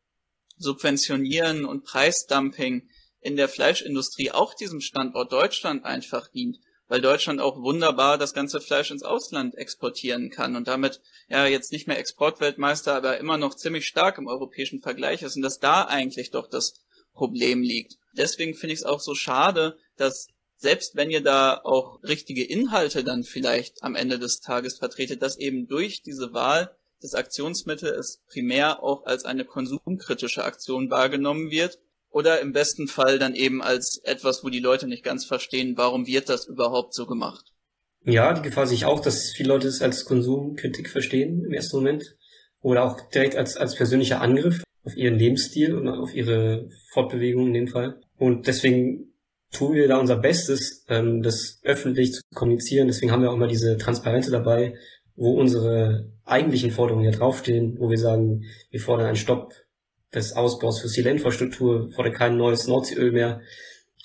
Subventionieren und Preisdumping in der Fleischindustrie auch diesem Standort Deutschland einfach dient weil Deutschland auch wunderbar das ganze Fleisch ins Ausland exportieren kann und damit ja jetzt nicht mehr Exportweltmeister, aber immer noch ziemlich stark im europäischen Vergleich ist und dass da eigentlich doch das Problem liegt. Deswegen finde ich es auch so schade, dass selbst wenn ihr da auch richtige Inhalte dann vielleicht am Ende des Tages vertretet, dass eben durch diese Wahl des Aktionsmittels primär auch als eine konsumkritische Aktion wahrgenommen wird oder im besten Fall dann eben als etwas, wo die Leute nicht ganz verstehen, warum wird das überhaupt so gemacht. Ja, die Gefahr sehe ich auch, dass viele Leute es als Konsumkritik verstehen im ersten Moment. Oder auch direkt als, als persönlicher Angriff auf ihren Lebensstil und auf ihre Fortbewegung in dem Fall. Und deswegen tun wir da unser Bestes, ähm, das öffentlich zu kommunizieren. Deswegen haben wir auch immer diese Transparente dabei, wo unsere eigentlichen Forderungen ja draufstehen, wo wir sagen, wir fordern einen Stopp des Ausbaus fossiler Infrastruktur, fordern kein neues Nordseeöl mehr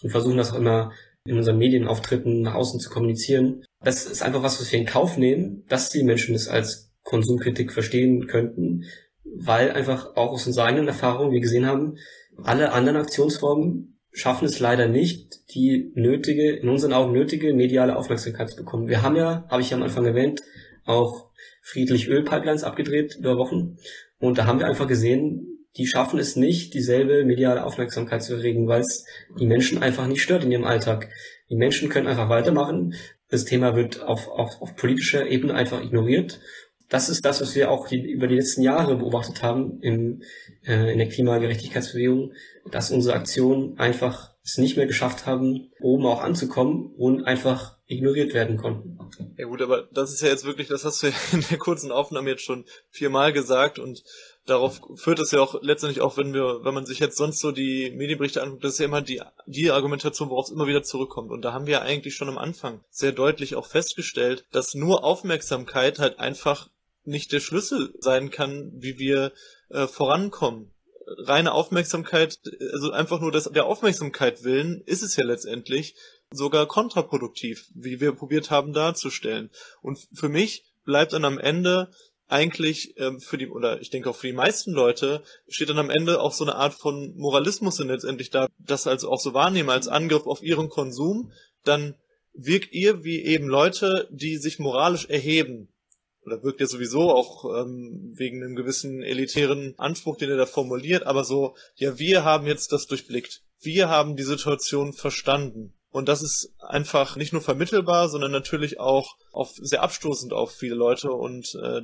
und versuchen das auch immer in unseren Medienauftritten nach außen zu kommunizieren. Das ist einfach was, was wir in Kauf nehmen, dass die Menschen das als Konsumkritik verstehen könnten, weil einfach auch aus unserer eigenen Erfahrung wir gesehen haben, alle anderen Aktionsformen schaffen es leider nicht, die nötige, in unseren Augen nötige mediale Aufmerksamkeit zu bekommen. Wir haben ja, habe ich ja am Anfang erwähnt, auch friedlich Ölpipelines abgedreht über Wochen. Und da haben wir einfach gesehen, die schaffen es nicht, dieselbe mediale Aufmerksamkeit zu erregen, weil es die Menschen einfach nicht stört in ihrem Alltag. Die Menschen können einfach weitermachen. Das Thema wird auf, auf, auf politischer Ebene einfach ignoriert. Das ist das, was wir auch die, über die letzten Jahre beobachtet haben im, äh, in der Klimagerechtigkeitsbewegung, dass unsere Aktionen einfach es nicht mehr geschafft haben, oben auch anzukommen und einfach ignoriert werden konnten. Ja gut, aber das ist ja jetzt wirklich, das hast du ja in der kurzen Aufnahme jetzt schon viermal gesagt und darauf führt es ja auch letztendlich auch, wenn wir, wenn man sich jetzt sonst so die Medienberichte anguckt, das ist ja immer die, die Argumentation, worauf es immer wieder zurückkommt. Und da haben wir ja eigentlich schon am Anfang sehr deutlich auch festgestellt, dass nur Aufmerksamkeit halt einfach nicht der Schlüssel sein kann, wie wir äh, vorankommen. Reine Aufmerksamkeit, also einfach nur das, der Aufmerksamkeit willen, ist es ja letztendlich sogar kontraproduktiv, wie wir probiert haben darzustellen. Und für mich bleibt dann am Ende eigentlich ähm, für die, oder ich denke auch für die meisten Leute, steht dann am Ende auch so eine Art von Moralismus dann letztendlich da, das also auch so wahrnehmen als Angriff auf ihren Konsum, dann wirkt ihr wie eben Leute, die sich moralisch erheben. Oder wirkt ihr sowieso auch ähm, wegen einem gewissen elitären Anspruch, den ihr da formuliert, aber so, ja, wir haben jetzt das durchblickt. Wir haben die Situation verstanden. Und das ist einfach nicht nur vermittelbar, sondern natürlich auch auf, sehr abstoßend auf viele Leute und äh,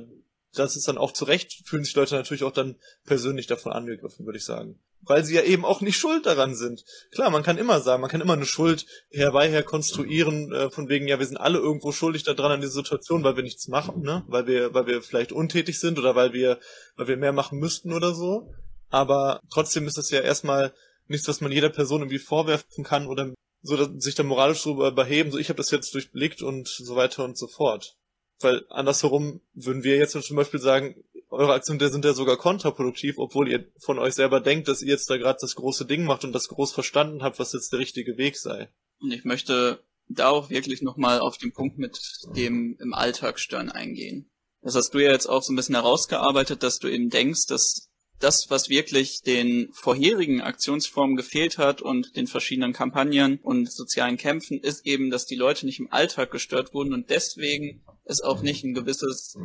das ist dann auch zu Recht, fühlen sich Leute natürlich auch dann persönlich davon angegriffen, würde ich sagen. Weil sie ja eben auch nicht schuld daran sind. Klar, man kann immer sagen, man kann immer eine Schuld herbeiher konstruieren, äh, von wegen, ja, wir sind alle irgendwo schuldig daran an dieser Situation, weil wir nichts machen, ne? Weil wir, weil wir vielleicht untätig sind oder weil wir, weil wir mehr machen müssten oder so. Aber trotzdem ist das ja erstmal nichts, was man jeder Person irgendwie vorwerfen kann oder so dass sich dann moralisch darüber beheben, so ich habe das jetzt durchblickt und so weiter und so fort. Weil andersherum würden wir jetzt zum Beispiel sagen, eure Aktionen sind ja sogar kontraproduktiv, obwohl ihr von euch selber denkt, dass ihr jetzt da gerade das große Ding macht und das groß verstanden habt, was jetzt der richtige Weg sei. Und ich möchte da auch wirklich nochmal auf den Punkt mit dem im Alltag stören eingehen. Das hast du ja jetzt auch so ein bisschen herausgearbeitet, dass du eben denkst, dass das, was wirklich den vorherigen Aktionsformen gefehlt hat und den verschiedenen Kampagnen und sozialen Kämpfen, ist eben, dass die Leute nicht im Alltag gestört wurden und deswegen es auch nicht ein gewisses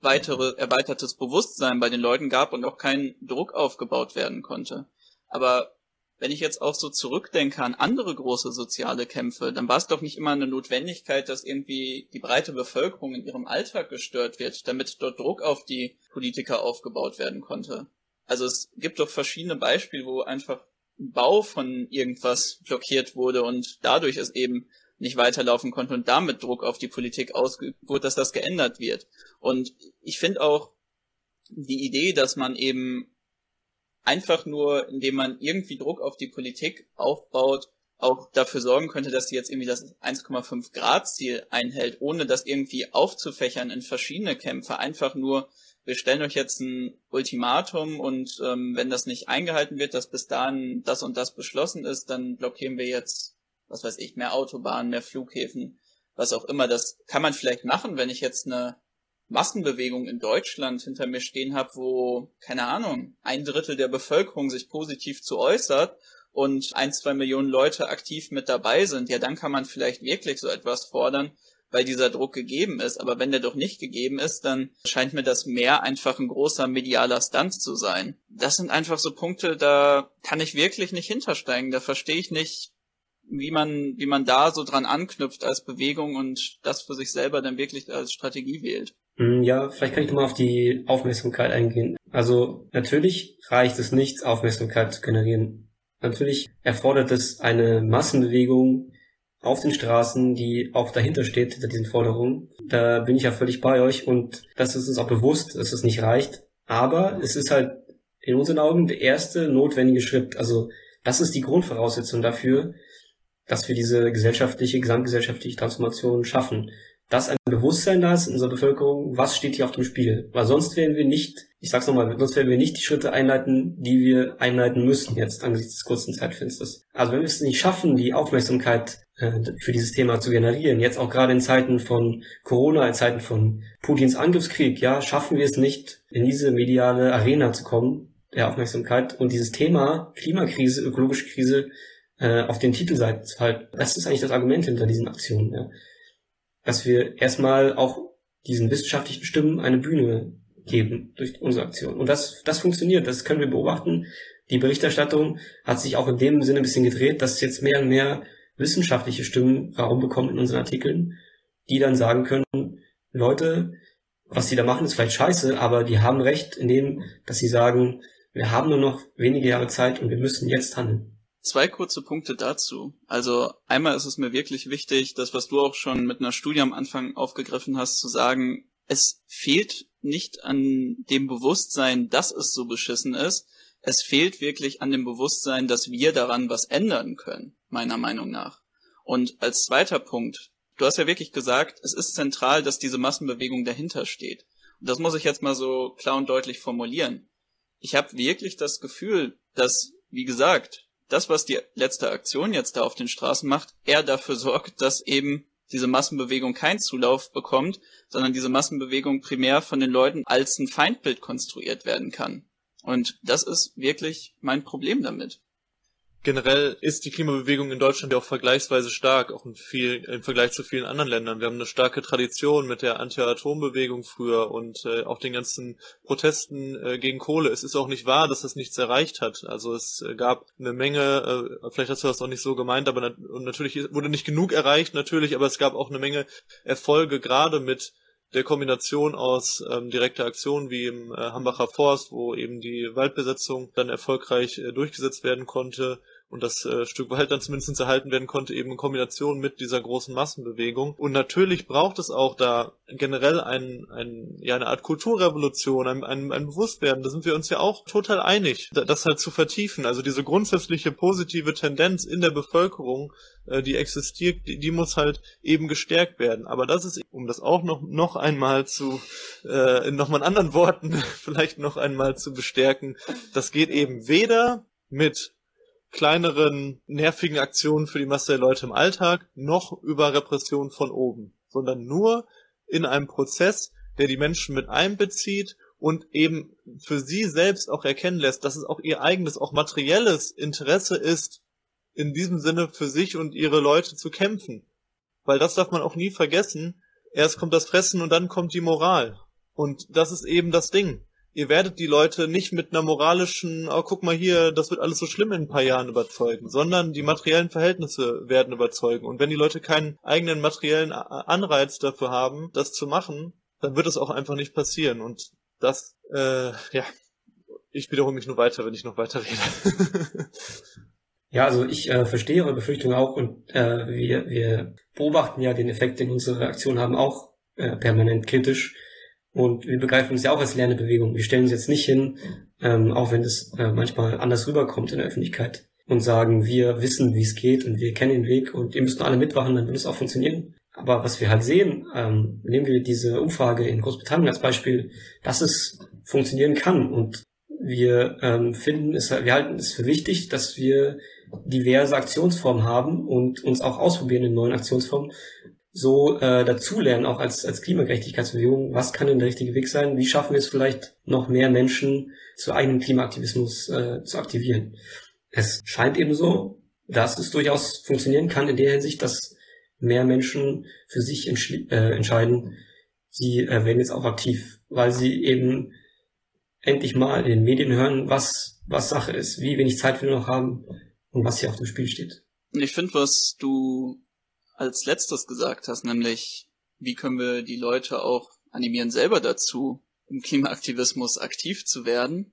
weitere, erweitertes Bewusstsein bei den Leuten gab und auch kein Druck aufgebaut werden konnte. Aber wenn ich jetzt auch so zurückdenke an andere große soziale Kämpfe, dann war es doch nicht immer eine Notwendigkeit, dass irgendwie die breite Bevölkerung in ihrem Alltag gestört wird, damit dort Druck auf die Politiker aufgebaut werden konnte. Also es gibt doch verschiedene Beispiele, wo einfach ein Bau von irgendwas blockiert wurde und dadurch es eben nicht weiterlaufen konnte und damit Druck auf die Politik ausgeübt wurde, dass das geändert wird. Und ich finde auch die Idee, dass man eben einfach nur, indem man irgendwie Druck auf die Politik aufbaut, auch dafür sorgen könnte, dass sie jetzt irgendwie das 1,5 Grad Ziel einhält, ohne das irgendwie aufzufächern in verschiedene Kämpfe, einfach nur wir stellen euch jetzt ein Ultimatum und ähm, wenn das nicht eingehalten wird, dass bis dahin das und das beschlossen ist, dann blockieren wir jetzt, was weiß ich, mehr Autobahnen, mehr Flughäfen, was auch immer. Das kann man vielleicht machen, wenn ich jetzt eine Massenbewegung in Deutschland hinter mir stehen habe, wo, keine Ahnung, ein Drittel der Bevölkerung sich positiv zu äußert und ein, zwei Millionen Leute aktiv mit dabei sind, ja, dann kann man vielleicht wirklich so etwas fordern, weil dieser Druck gegeben ist. Aber wenn der doch nicht gegeben ist, dann scheint mir das mehr einfach ein großer medialer Stunt zu sein. Das sind einfach so Punkte, da kann ich wirklich nicht hintersteigen. Da verstehe ich nicht, wie man, wie man da so dran anknüpft als Bewegung und das für sich selber dann wirklich als Strategie wählt. Hm, ja, vielleicht kann ich nochmal auf die Aufmerksamkeit eingehen. Also natürlich reicht es nicht, Aufmerksamkeit zu generieren. Natürlich erfordert es eine Massenbewegung, auf den Straßen, die auch dahinter steht, hinter diesen Forderungen. Da bin ich ja völlig bei euch und das ist uns auch bewusst, dass es nicht reicht. Aber es ist halt in unseren Augen der erste notwendige Schritt. Also das ist die Grundvoraussetzung dafür, dass wir diese gesellschaftliche, gesamtgesellschaftliche Transformation schaffen. dass ein Bewusstsein da ist in unserer Bevölkerung, was steht hier auf dem Spiel. Weil sonst werden wir nicht, ich sag's nochmal, sonst werden wir nicht die Schritte einleiten, die wir einleiten müssen jetzt angesichts des kurzen Zeitfensters. Also wenn wir es nicht schaffen, die Aufmerksamkeit äh, für dieses Thema zu generieren, jetzt auch gerade in Zeiten von Corona, in Zeiten von Putins Angriffskrieg, ja, schaffen wir es nicht, in diese mediale Arena zu kommen, der Aufmerksamkeit und dieses Thema Klimakrise, ökologische Krise äh, auf den Titelseiten zu halten. Das ist eigentlich das Argument hinter diesen Aktionen. Ja dass wir erstmal auch diesen wissenschaftlichen Stimmen eine Bühne geben durch unsere Aktion. Und das, das funktioniert, das können wir beobachten. Die Berichterstattung hat sich auch in dem Sinne ein bisschen gedreht, dass jetzt mehr und mehr wissenschaftliche Stimmen Raum bekommen in unseren Artikeln, die dann sagen können, Leute, was sie da machen, ist vielleicht scheiße, aber die haben recht in dem, dass sie sagen, wir haben nur noch wenige Jahre Zeit und wir müssen jetzt handeln. Zwei kurze Punkte dazu. Also einmal ist es mir wirklich wichtig, das, was du auch schon mit einer Studie am Anfang aufgegriffen hast, zu sagen, es fehlt nicht an dem Bewusstsein, dass es so beschissen ist. Es fehlt wirklich an dem Bewusstsein, dass wir daran was ändern können, meiner Meinung nach. Und als zweiter Punkt, du hast ja wirklich gesagt, es ist zentral, dass diese Massenbewegung dahinter steht. Und das muss ich jetzt mal so klar und deutlich formulieren. Ich habe wirklich das Gefühl, dass, wie gesagt, das, was die letzte Aktion jetzt da auf den Straßen macht, eher dafür sorgt, dass eben diese Massenbewegung keinen Zulauf bekommt, sondern diese Massenbewegung primär von den Leuten als ein Feindbild konstruiert werden kann. Und das ist wirklich mein Problem damit generell ist die Klimabewegung in Deutschland ja auch vergleichsweise stark, auch in viel, im Vergleich zu vielen anderen Ländern. Wir haben eine starke Tradition mit der Anti-Atom-Bewegung früher und äh, auch den ganzen Protesten äh, gegen Kohle. Es ist auch nicht wahr, dass das nichts erreicht hat. Also es äh, gab eine Menge, äh, vielleicht hast du das auch nicht so gemeint, aber nat und natürlich wurde nicht genug erreicht, natürlich, aber es gab auch eine Menge Erfolge, gerade mit der Kombination aus ähm, direkter Aktion wie im äh, Hambacher Forst, wo eben die Waldbesetzung dann erfolgreich äh, durchgesetzt werden konnte, und das äh, Stück Wald dann zumindest erhalten werden konnte, eben in Kombination mit dieser großen Massenbewegung. Und natürlich braucht es auch da generell ein, ein, ja, eine Art Kulturrevolution, ein, ein, ein Bewusstwerden. Da sind wir uns ja auch total einig, das halt zu vertiefen. Also diese grundsätzliche positive Tendenz in der Bevölkerung, äh, die existiert, die, die muss halt eben gestärkt werden. Aber das ist, um das auch noch, noch einmal zu, äh, in nochmal anderen Worten vielleicht noch einmal zu bestärken, das geht eben weder mit kleineren, nervigen Aktionen für die Masse der Leute im Alltag, noch über Repression von oben, sondern nur in einem Prozess, der die Menschen mit einbezieht und eben für sie selbst auch erkennen lässt, dass es auch ihr eigenes, auch materielles Interesse ist, in diesem Sinne für sich und ihre Leute zu kämpfen. Weil das darf man auch nie vergessen. Erst kommt das Fressen und dann kommt die Moral. Und das ist eben das Ding ihr werdet die Leute nicht mit einer moralischen, oh, guck mal hier, das wird alles so schlimm in ein paar Jahren überzeugen, sondern die materiellen Verhältnisse werden überzeugen. Und wenn die Leute keinen eigenen materiellen Anreiz dafür haben, das zu machen, dann wird es auch einfach nicht passieren. Und das, äh, ja, ich wiederhole mich nur weiter, wenn ich noch weiter rede. ja, also ich äh, verstehe eure Befürchtung auch und äh, wir, wir beobachten ja den Effekt, den unsere Reaktionen haben, auch äh, permanent kritisch und wir begreifen uns ja auch als Lernebewegung. Wir stellen uns jetzt nicht hin, ähm, auch wenn es äh, manchmal anders rüberkommt in der Öffentlichkeit und sagen, wir wissen, wie es geht und wir kennen den Weg und ihr müsst alle mitmachen, dann wird es auch funktionieren. Aber was wir halt sehen, ähm, nehmen wir diese Umfrage in Großbritannien als Beispiel, dass es funktionieren kann. Und wir ähm, finden es, wir halten es für wichtig, dass wir diverse Aktionsformen haben und uns auch ausprobieren in neuen Aktionsformen, so äh, dazulernen, auch als, als Klimagerechtigkeitsbewegung, was kann denn der richtige Weg sein? Wie schaffen wir es vielleicht, noch mehr Menschen zu eigenem Klimaaktivismus äh, zu aktivieren? Es scheint eben so, dass es durchaus funktionieren kann in der Hinsicht, dass mehr Menschen für sich äh, entscheiden, sie äh, werden jetzt auch aktiv, weil sie eben endlich mal in den Medien hören, was, was Sache ist, wie wenig Zeit wir noch haben und was hier auf dem Spiel steht. Ich finde, was du als letztes gesagt hast, nämlich wie können wir die Leute auch animieren, selber dazu, im Klimaaktivismus aktiv zu werden.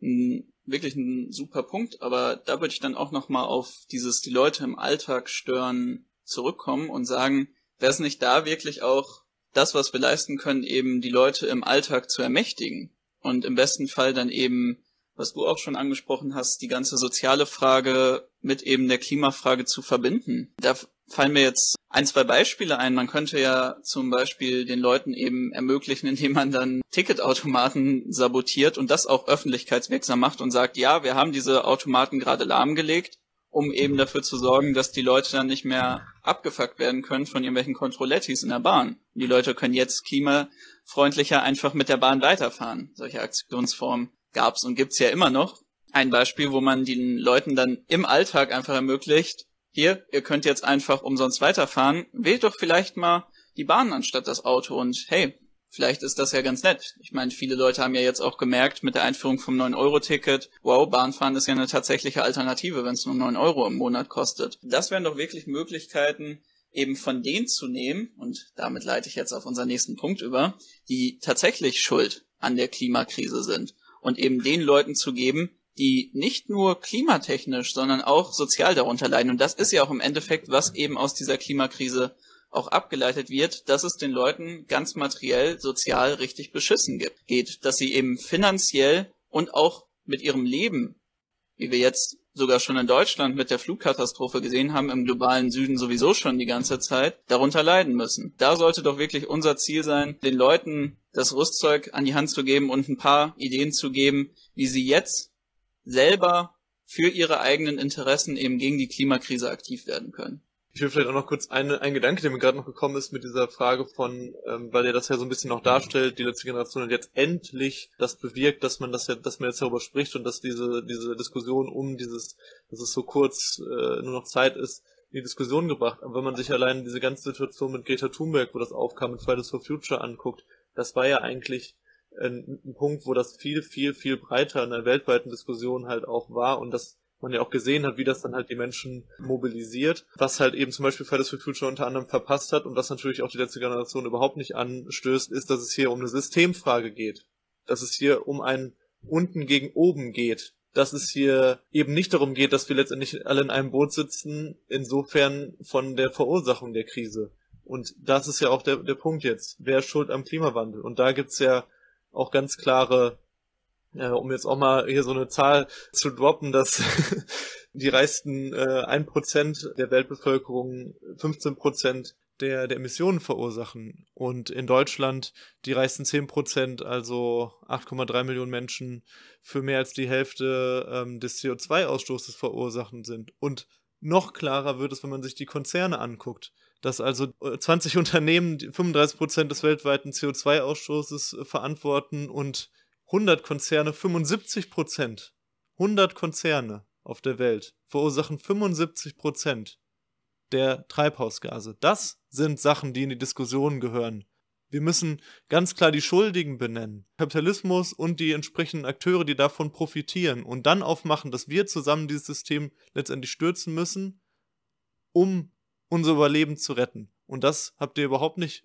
Wirklich ein super Punkt, aber da würde ich dann auch nochmal auf dieses die Leute im Alltag stören zurückkommen und sagen, wäre es nicht da wirklich auch das, was wir leisten können, eben die Leute im Alltag zu ermächtigen und im besten Fall dann eben was du auch schon angesprochen hast, die ganze soziale Frage mit eben der Klimafrage zu verbinden. Da fallen mir jetzt ein, zwei Beispiele ein. Man könnte ja zum Beispiel den Leuten eben ermöglichen, indem man dann Ticketautomaten sabotiert und das auch öffentlichkeitswirksam macht und sagt, ja, wir haben diese Automaten gerade lahmgelegt, um eben dafür zu sorgen, dass die Leute dann nicht mehr abgefuckt werden können von irgendwelchen Controlettis in der Bahn. Die Leute können jetzt klimafreundlicher einfach mit der Bahn weiterfahren. Solche Aktionsformen gab's und gibt's ja immer noch. Ein Beispiel, wo man den Leuten dann im Alltag einfach ermöglicht, hier, ihr könnt jetzt einfach umsonst weiterfahren, wählt doch vielleicht mal die Bahn anstatt das Auto und hey, vielleicht ist das ja ganz nett. Ich meine, viele Leute haben ja jetzt auch gemerkt mit der Einführung vom 9-Euro-Ticket, wow, Bahnfahren ist ja eine tatsächliche Alternative, wenn es nur 9 Euro im Monat kostet. Das wären doch wirklich Möglichkeiten, eben von denen zu nehmen, und damit leite ich jetzt auf unseren nächsten Punkt über, die tatsächlich schuld an der Klimakrise sind und eben den Leuten zu geben, die nicht nur klimatechnisch, sondern auch sozial darunter leiden. Und das ist ja auch im Endeffekt, was eben aus dieser Klimakrise auch abgeleitet wird, dass es den Leuten ganz materiell, sozial richtig beschissen gibt, geht, dass sie eben finanziell und auch mit ihrem Leben, wie wir jetzt sogar schon in Deutschland mit der Flugkatastrophe gesehen haben, im globalen Süden sowieso schon die ganze Zeit, darunter leiden müssen. Da sollte doch wirklich unser Ziel sein, den Leuten das Rüstzeug an die Hand zu geben und ein paar Ideen zu geben, wie sie jetzt selber für ihre eigenen Interessen eben gegen die Klimakrise aktiv werden können. Ich will vielleicht auch noch kurz eine, ein Gedanke, der mir gerade noch gekommen ist mit dieser Frage von, ähm, weil er das ja so ein bisschen noch darstellt, die letzte Generation hat jetzt endlich das bewirkt, dass man das ja, dass man jetzt darüber spricht und dass diese, diese Diskussion um dieses, dass es so kurz äh, nur noch Zeit ist, in die Diskussion gebracht. Aber wenn man sich allein diese ganze Situation mit Greta Thunberg, wo das aufkam, mit Fridays for Future anguckt, das war ja eigentlich ein, ein Punkt, wo das viel, viel, viel breiter in der weltweiten Diskussion halt auch war und das man ja auch gesehen hat, wie das dann halt die Menschen mobilisiert, was halt eben zum Beispiel Fridays for Future unter anderem verpasst hat und was natürlich auch die letzte Generation überhaupt nicht anstößt, ist, dass es hier um eine Systemfrage geht. Dass es hier um ein unten gegen oben geht. Dass es hier eben nicht darum geht, dass wir letztendlich alle in einem Boot sitzen, insofern von der Verursachung der Krise. Und das ist ja auch der, der Punkt jetzt. Wer ist schuld am Klimawandel? Und da gibt's ja auch ganz klare, äh, um jetzt auch mal hier so eine Zahl zu droppen, dass die reichsten äh, 1% der Weltbevölkerung 15% der, der Emissionen verursachen und in Deutschland die reichsten 10%, also 8,3 Millionen Menschen, für mehr als die Hälfte ähm, des CO2-Ausstoßes verursachen sind. Und noch klarer wird es, wenn man sich die Konzerne anguckt dass also 20 äh, Unternehmen 35 Prozent des weltweiten CO2-Ausstoßes äh, verantworten und 100 Konzerne 75 Prozent. 100 Konzerne auf der Welt verursachen 75 Prozent der Treibhausgase. Das sind Sachen, die in die Diskussion gehören. Wir müssen ganz klar die Schuldigen benennen. Kapitalismus und die entsprechenden Akteure, die davon profitieren und dann aufmachen, dass wir zusammen dieses System letztendlich stürzen müssen, um unser Überleben zu retten. Und das habt ihr überhaupt nicht,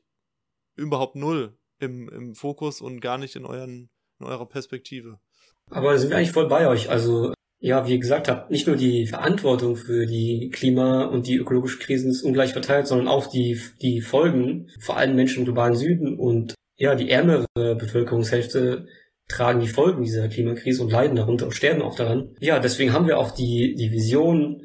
überhaupt null im, im Fokus und gar nicht in, euren, in eurer Perspektive. Aber sind wir eigentlich voll bei euch. Also, ja, wie ihr gesagt habt, nicht nur die Verantwortung für die Klima- und die ökologische Krisen ist ungleich verteilt, sondern auch die, die Folgen, vor allem Menschen im globalen Süden und ja, die ärmere Bevölkerungshälfte tragen die Folgen dieser Klimakrise und leiden darunter und sterben auch daran. Ja, deswegen haben wir auch die, die Vision,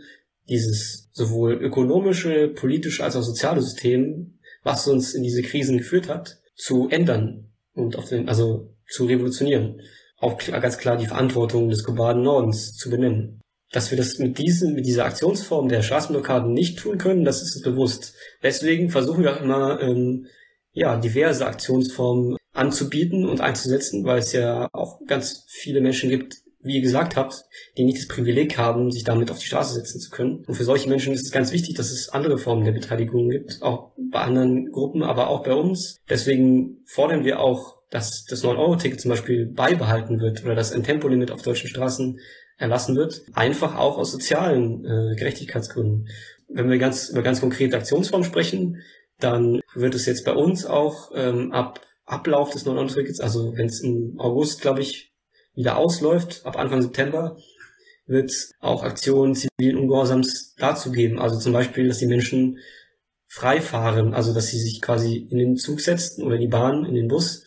dieses sowohl ökonomische, politische als auch soziale System, was uns in diese Krisen geführt hat, zu ändern und auf den, also zu revolutionieren. Auch ganz klar die Verantwortung des globalen Nordens zu benennen. Dass wir das mit diesen, mit dieser Aktionsform der Straßenblockaden nicht tun können, das ist bewusst. Deswegen versuchen wir auch immer, ähm, ja, diverse Aktionsformen anzubieten und einzusetzen, weil es ja auch ganz viele Menschen gibt, wie ihr gesagt habt, die nicht das Privileg haben, sich damit auf die Straße setzen zu können. Und für solche Menschen ist es ganz wichtig, dass es andere Formen der Beteiligung gibt, auch bei anderen Gruppen, aber auch bei uns. Deswegen fordern wir auch, dass das 9-Euro-Ticket zum Beispiel beibehalten wird oder dass ein Tempolimit auf deutschen Straßen erlassen wird, einfach auch aus sozialen äh, Gerechtigkeitsgründen. Wenn wir ganz über ganz konkrete Aktionsformen sprechen, dann wird es jetzt bei uns auch ähm, ab Ablauf des 9-Euro-Tickets, also wenn es im August, glaube ich, wieder ausläuft, ab Anfang September, wird es auch Aktionen zivilen Ungehorsams dazu geben. Also zum Beispiel, dass die Menschen frei fahren, also dass sie sich quasi in den Zug setzen oder in die Bahn, in den Bus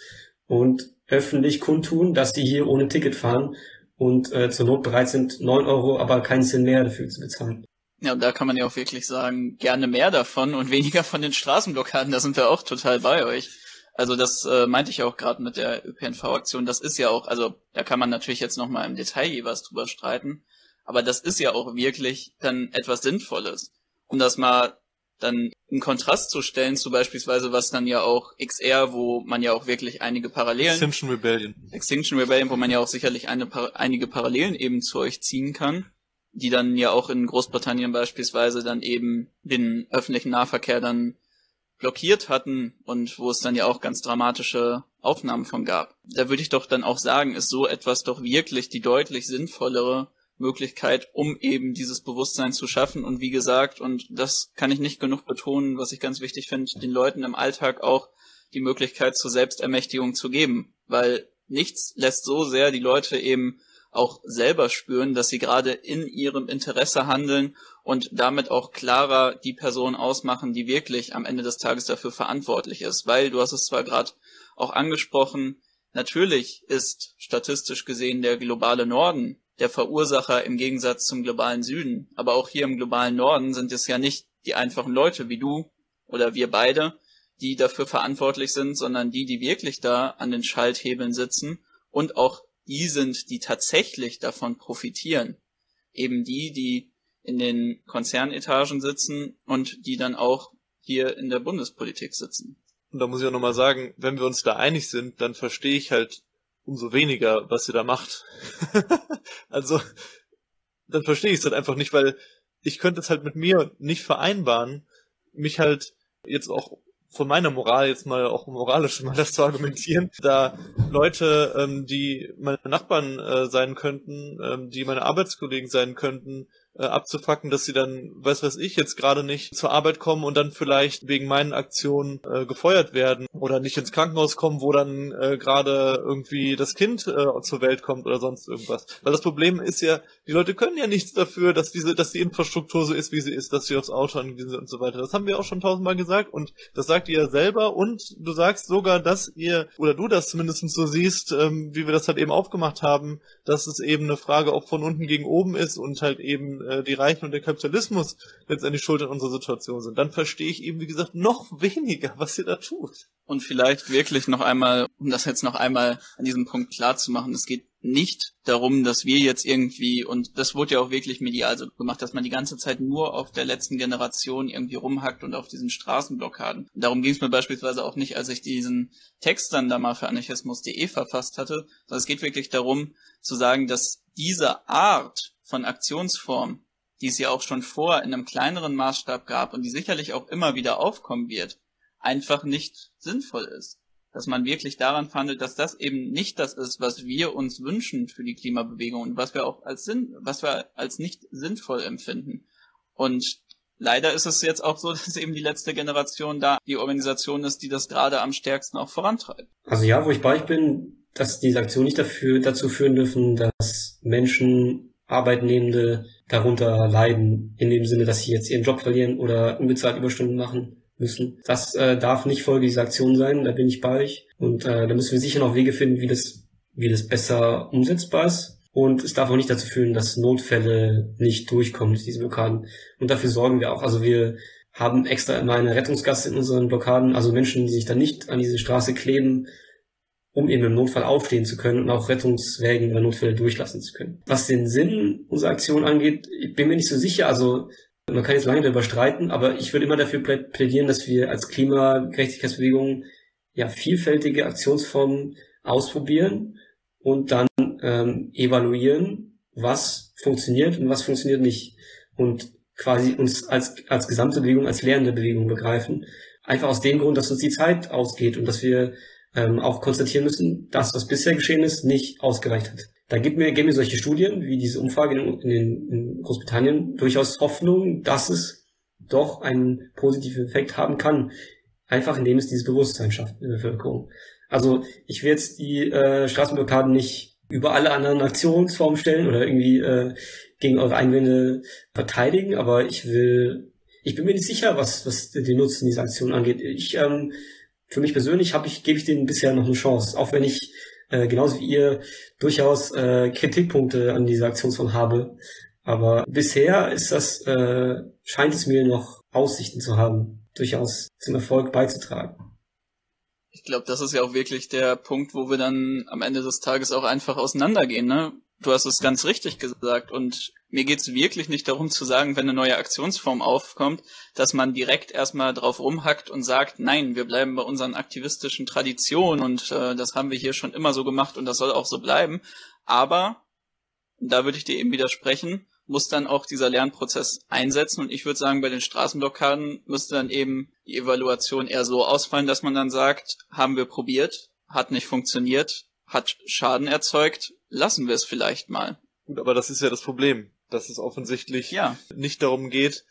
und öffentlich kundtun, dass sie hier ohne Ticket fahren und äh, zur Not bereit sind, neun Euro, aber keinen Cent mehr dafür zu bezahlen. Ja, und da kann man ja auch wirklich sagen, gerne mehr davon und weniger von den Straßenblockaden, da sind wir auch total bei euch. Also das äh, meinte ich auch gerade mit der ÖPNV-Aktion, das ist ja auch, also da kann man natürlich jetzt nochmal im Detail jeweils drüber streiten, aber das ist ja auch wirklich dann etwas Sinnvolles. Um das mal dann in Kontrast zu stellen zu beispielsweise was dann ja auch XR, wo man ja auch wirklich einige Parallelen. Extinction Rebellion. Extinction Rebellion, wo man ja auch sicherlich eine, einige Parallelen eben zu euch ziehen kann die dann ja auch in Großbritannien beispielsweise dann eben den öffentlichen Nahverkehr dann blockiert hatten und wo es dann ja auch ganz dramatische Aufnahmen von gab. Da würde ich doch dann auch sagen, ist so etwas doch wirklich die deutlich sinnvollere Möglichkeit, um eben dieses Bewusstsein zu schaffen. Und wie gesagt, und das kann ich nicht genug betonen, was ich ganz wichtig finde, den Leuten im Alltag auch die Möglichkeit zur Selbstermächtigung zu geben. Weil nichts lässt so sehr die Leute eben auch selber spüren, dass sie gerade in ihrem Interesse handeln und damit auch klarer die Person ausmachen, die wirklich am Ende des Tages dafür verantwortlich ist. Weil, du hast es zwar gerade auch angesprochen, natürlich ist statistisch gesehen der globale Norden der Verursacher im Gegensatz zum globalen Süden. Aber auch hier im globalen Norden sind es ja nicht die einfachen Leute wie du oder wir beide, die dafür verantwortlich sind, sondern die, die wirklich da an den Schalthebeln sitzen und auch die sind, die tatsächlich davon profitieren. Eben die, die in den Konzernetagen sitzen und die dann auch hier in der Bundespolitik sitzen. Und da muss ich auch nochmal sagen, wenn wir uns da einig sind, dann verstehe ich halt umso weniger, was ihr da macht. also, dann verstehe ich es halt einfach nicht, weil ich könnte es halt mit mir nicht vereinbaren, mich halt jetzt auch von meiner Moral jetzt mal auch moralisch mal das zu argumentieren, da Leute, ähm, die meine Nachbarn äh, sein könnten, ähm, die meine Arbeitskollegen sein könnten, äh, abzufacken, dass sie dann, weiß was ich, jetzt gerade nicht zur Arbeit kommen und dann vielleicht wegen meinen Aktionen äh, gefeuert werden oder nicht ins Krankenhaus kommen, wo dann äh, gerade irgendwie das Kind äh, zur Welt kommt oder sonst irgendwas. Weil das Problem ist ja, die Leute können ja nichts dafür, dass diese, dass die Infrastruktur so ist, wie sie ist, dass sie aufs Auto angewiesen sind und so weiter. Das haben wir auch schon tausendmal gesagt und das sagt ihr selber und du sagst sogar, dass ihr, oder du das zumindest so siehst, ähm, wie wir das halt eben aufgemacht haben, dass es eben eine Frage auch von unten gegen oben ist und halt eben äh, die Reichen und der Kapitalismus letztendlich schuld an unserer Situation sind, dann verstehe ich eben, wie gesagt, noch weniger, was ihr da tut. Und vielleicht wirklich noch einmal, um das jetzt noch einmal an diesem Punkt klar zu machen, es geht nicht darum, dass wir jetzt irgendwie, und das wurde ja auch wirklich medial so gemacht, dass man die ganze Zeit nur auf der letzten Generation irgendwie rumhackt und auf diesen Straßenblockaden. Darum ging es mir beispielsweise auch nicht, als ich diesen Text dann da mal für anarchismus.de verfasst hatte, sondern es geht wirklich darum, zu sagen, dass diese Art von Aktionsform, die es ja auch schon vor in einem kleineren Maßstab gab und die sicherlich auch immer wieder aufkommen wird, einfach nicht sinnvoll ist. Dass man wirklich daran handelt, dass das eben nicht das ist, was wir uns wünschen für die Klimabewegung und was wir auch als Sinn, was wir als nicht sinnvoll empfinden. Und leider ist es jetzt auch so, dass eben die letzte Generation da die Organisation ist, die das gerade am stärksten auch vorantreibt. Also ja, wo ich bei euch bin, dass diese Aktion nicht dafür, dazu führen dürfen, dass Menschen, Arbeitnehmende darunter leiden, in dem Sinne, dass sie jetzt ihren Job verlieren oder unbezahlt Überstunden machen müssen. Das äh, darf nicht Folge dieser Aktion sein, da bin ich bei euch. Und äh, da müssen wir sicher noch Wege finden, wie das, wie das besser umsetzbar ist. Und es darf auch nicht dazu führen, dass Notfälle nicht durchkommen, diese Blockaden. Und dafür sorgen wir auch. Also wir haben extra immer eine Rettungsgasse in unseren Blockaden, also Menschen, die sich dann nicht an diese Straße kleben, um eben im Notfall aufstehen zu können und auch Rettungswägen oder Notfälle durchlassen zu können. Was den Sinn unserer Aktion angeht, ich bin mir nicht so sicher. Also man kann jetzt lange darüber streiten, aber ich würde immer dafür plädieren, dass wir als Klimagerechtigkeitsbewegung ja vielfältige Aktionsformen ausprobieren und dann ähm, evaluieren, was funktioniert und was funktioniert nicht. Und quasi uns als, als gesamte Bewegung, als lehrende Bewegung begreifen. Einfach aus dem Grund, dass uns die Zeit ausgeht und dass wir ähm, auch konstatieren müssen, dass was bisher geschehen ist, nicht ausgereicht hat. Da gibt mir, geben mir solche Studien wie diese Umfrage in, in, in Großbritannien durchaus Hoffnung, dass es doch einen positiven Effekt haben kann. Einfach indem es dieses Bewusstsein schafft in der Bevölkerung. Also ich will jetzt die äh, Straßenblockaden nicht über alle anderen Aktionsformen stellen oder irgendwie äh, gegen eure Einwände verteidigen, aber ich will, ich bin mir nicht sicher, was, was den Nutzen dieser Aktion angeht. Ich ähm, für mich persönlich habe ich, gebe ich denen bisher noch eine Chance. Auch wenn ich äh, genauso wie ihr durchaus äh, Kritikpunkte an dieser Aktionsform habe. Aber bisher ist das, äh, scheint es mir noch Aussichten zu haben, durchaus zum Erfolg beizutragen. Ich glaube, das ist ja auch wirklich der Punkt, wo wir dann am Ende des Tages auch einfach auseinandergehen, ne? Du hast es ganz richtig gesagt und mir geht's wirklich nicht darum zu sagen, wenn eine neue Aktionsform aufkommt, dass man direkt erstmal drauf rumhackt und sagt, nein, wir bleiben bei unseren aktivistischen Traditionen und äh, das haben wir hier schon immer so gemacht und das soll auch so bleiben. Aber, da würde ich dir eben widersprechen, muss dann auch dieser Lernprozess einsetzen. Und ich würde sagen, bei den Straßenblockaden müsste dann eben die Evaluation eher so ausfallen, dass man dann sagt, haben wir probiert, hat nicht funktioniert, hat Schaden erzeugt, lassen wir es vielleicht mal. Gut, aber das ist ja das Problem, dass es offensichtlich ja. nicht darum geht,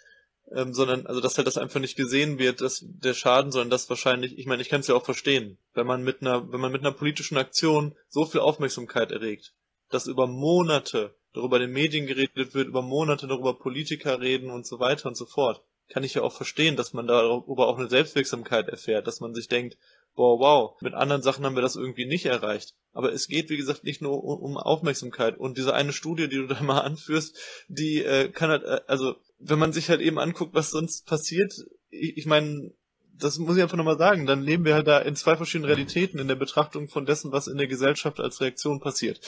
ähm, sondern also dass halt das einfach nicht gesehen wird, dass der Schaden, sondern das wahrscheinlich, ich meine, ich kann es ja auch verstehen, wenn man mit einer, wenn man mit einer politischen Aktion so viel Aufmerksamkeit erregt, dass über Monate darüber in den Medien geredet wird, über Monate darüber Politiker reden und so weiter und so fort, kann ich ja auch verstehen, dass man darüber auch eine Selbstwirksamkeit erfährt, dass man sich denkt, boah, wow, mit anderen Sachen haben wir das irgendwie nicht erreicht. Aber es geht, wie gesagt, nicht nur um, Aufmerksamkeit. Und diese eine Studie, die du da mal anführst, die äh, kann halt, äh, also wenn man sich halt eben anguckt, was sonst passiert, ich, ich meine, das muss ich einfach nochmal sagen, dann leben wir halt da in zwei verschiedenen Realitäten in der Betrachtung von dessen, was in der Gesellschaft als Reaktion passiert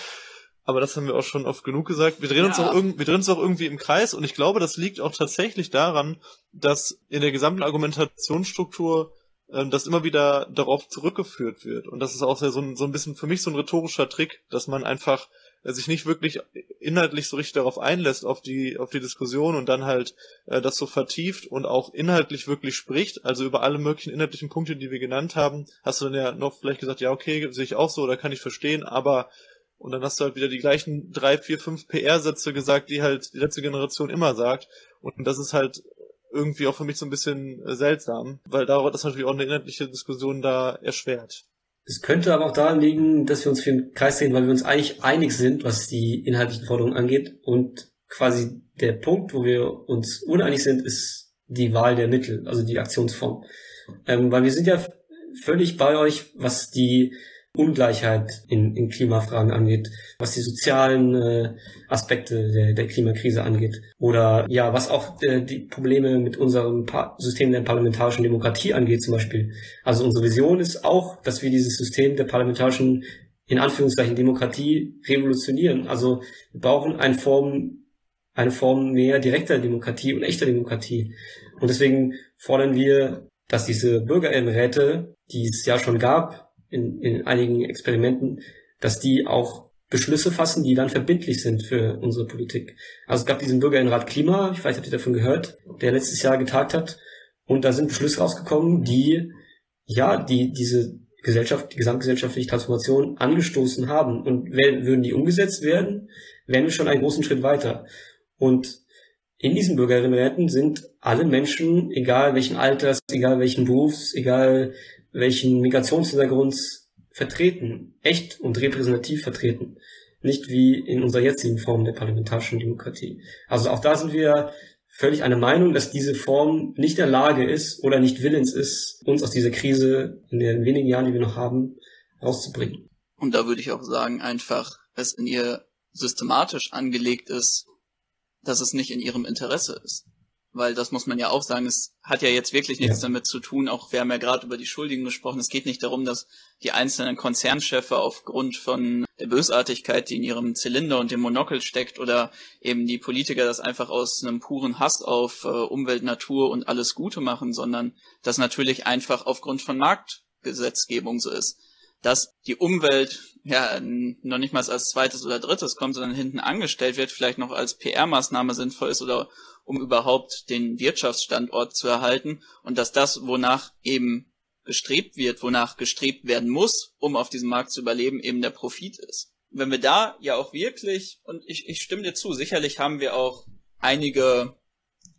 aber das haben wir auch schon oft genug gesagt. Wir drehen ja. uns auch wir drehen uns auch irgendwie im Kreis und ich glaube, das liegt auch tatsächlich daran, dass in der gesamten Argumentationsstruktur ähm, das immer wieder darauf zurückgeführt wird. Und das ist auch so ein, so ein bisschen für mich so ein rhetorischer Trick, dass man einfach äh, sich nicht wirklich inhaltlich so richtig darauf einlässt, auf die, auf die Diskussion und dann halt äh, das so vertieft und auch inhaltlich wirklich spricht, also über alle möglichen inhaltlichen Punkte, die wir genannt haben, hast du dann ja noch vielleicht gesagt, ja, okay, sehe ich auch so oder kann ich verstehen, aber und dann hast du halt wieder die gleichen drei, vier, fünf PR-Sätze gesagt, die halt die letzte Generation immer sagt. Und das ist halt irgendwie auch für mich so ein bisschen äh, seltsam, weil darauf das natürlich auch eine inhaltliche Diskussion da erschwert. Es könnte aber auch daran liegen, dass wir uns für den Kreis sehen, weil wir uns eigentlich einig sind, was die inhaltlichen Forderungen angeht. Und quasi der Punkt, wo wir uns uneinig sind, ist die Wahl der Mittel, also die Aktionsform. Ähm, weil wir sind ja völlig bei euch, was die Ungleichheit in, in Klimafragen angeht, was die sozialen äh, Aspekte der, der Klimakrise angeht oder ja, was auch äh, die Probleme mit unserem pa System der parlamentarischen Demokratie angeht zum Beispiel. Also unsere Vision ist auch, dass wir dieses System der parlamentarischen in Anführungszeichen Demokratie revolutionieren. Also wir brauchen eine Form, eine Form mehr direkter Demokratie und echter Demokratie. Und deswegen fordern wir, dass diese Bürgerinnenräte, die es ja schon gab, in, in einigen Experimenten, dass die auch Beschlüsse fassen, die dann verbindlich sind für unsere Politik. Also es gab diesen Bürgerinnenrat Klima, ich weiß, habt ihr davon gehört, der letztes Jahr getagt hat. Und da sind Beschlüsse rausgekommen, die, ja, die diese Gesellschaft, die gesamtgesellschaftliche Transformation angestoßen haben. Und wenn, würden die umgesetzt werden, wären wir schon einen großen Schritt weiter. Und in diesen Bürgerinnenräten sind alle Menschen, egal welchen Alters, egal welchen Berufs, egal welchen Migrationshintergrund vertreten, echt und repräsentativ vertreten. Nicht wie in unserer jetzigen Form der parlamentarischen Demokratie. Also auch da sind wir völlig einer Meinung, dass diese Form nicht in der Lage ist oder nicht willens ist, uns aus dieser Krise in den wenigen Jahren, die wir noch haben, rauszubringen. Und da würde ich auch sagen, einfach, es in ihr systematisch angelegt ist, dass es nicht in ihrem Interesse ist weil das muss man ja auch sagen, es hat ja jetzt wirklich nichts ja. damit zu tun, auch wir haben ja gerade über die Schuldigen gesprochen, es geht nicht darum, dass die einzelnen Konzernchefe aufgrund von der Bösartigkeit, die in ihrem Zylinder und dem Monokel steckt, oder eben die Politiker das einfach aus einem puren Hass auf äh, Umwelt, Natur und alles Gute machen, sondern das natürlich einfach aufgrund von Marktgesetzgebung so ist. Dass die Umwelt ja noch nicht mal als zweites oder drittes kommt, sondern hinten angestellt wird, vielleicht noch als PR-Maßnahme sinnvoll ist oder um überhaupt den Wirtschaftsstandort zu erhalten und dass das, wonach eben gestrebt wird, wonach gestrebt werden muss, um auf diesem Markt zu überleben, eben der Profit ist. Wenn wir da ja auch wirklich, und ich, ich stimme dir zu, sicherlich haben wir auch einige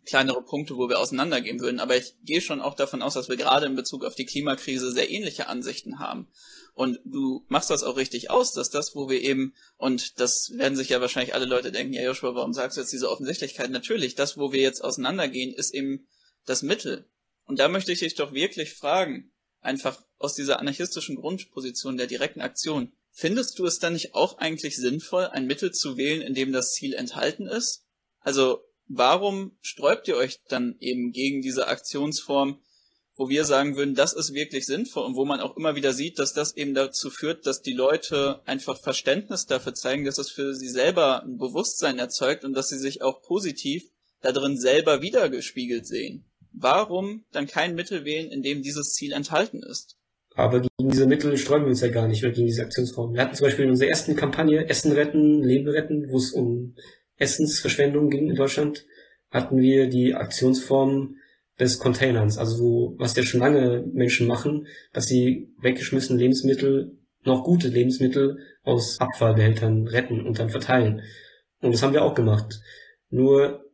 kleinere Punkte, wo wir auseinandergehen würden, aber ich gehe schon auch davon aus, dass wir gerade in Bezug auf die Klimakrise sehr ähnliche Ansichten haben. Und du machst das auch richtig aus, dass das, wo wir eben, und das werden sich ja wahrscheinlich alle Leute denken, ja Joshua, warum sagst du jetzt diese Offensichtlichkeit? Natürlich, das, wo wir jetzt auseinandergehen, ist eben das Mittel. Und da möchte ich dich doch wirklich fragen, einfach aus dieser anarchistischen Grundposition der direkten Aktion, Findest du es dann nicht auch eigentlich sinnvoll, ein Mittel zu wählen, in dem das Ziel enthalten ist? Also warum sträubt ihr euch dann eben gegen diese Aktionsform, wo wir sagen würden, das ist wirklich sinnvoll und wo man auch immer wieder sieht, dass das eben dazu führt, dass die Leute einfach Verständnis dafür zeigen, dass es für sie selber ein Bewusstsein erzeugt und dass sie sich auch positiv darin selber wiedergespiegelt sehen. Warum dann kein Mittel wählen, in dem dieses Ziel enthalten ist? Aber gegen diese Mittel sträuben wir uns ja gar nicht, oder gegen diese Aktionsformen. Wir hatten zum Beispiel in unserer ersten Kampagne Essen retten, Leben retten, wo es um Essensverschwendung ging in Deutschland, hatten wir die Aktionsform des Containers, also wo, was ja schon lange Menschen machen, dass sie weggeschmissene Lebensmittel, noch gute Lebensmittel aus Abfallbehältern retten und dann verteilen. Und das haben wir auch gemacht. Nur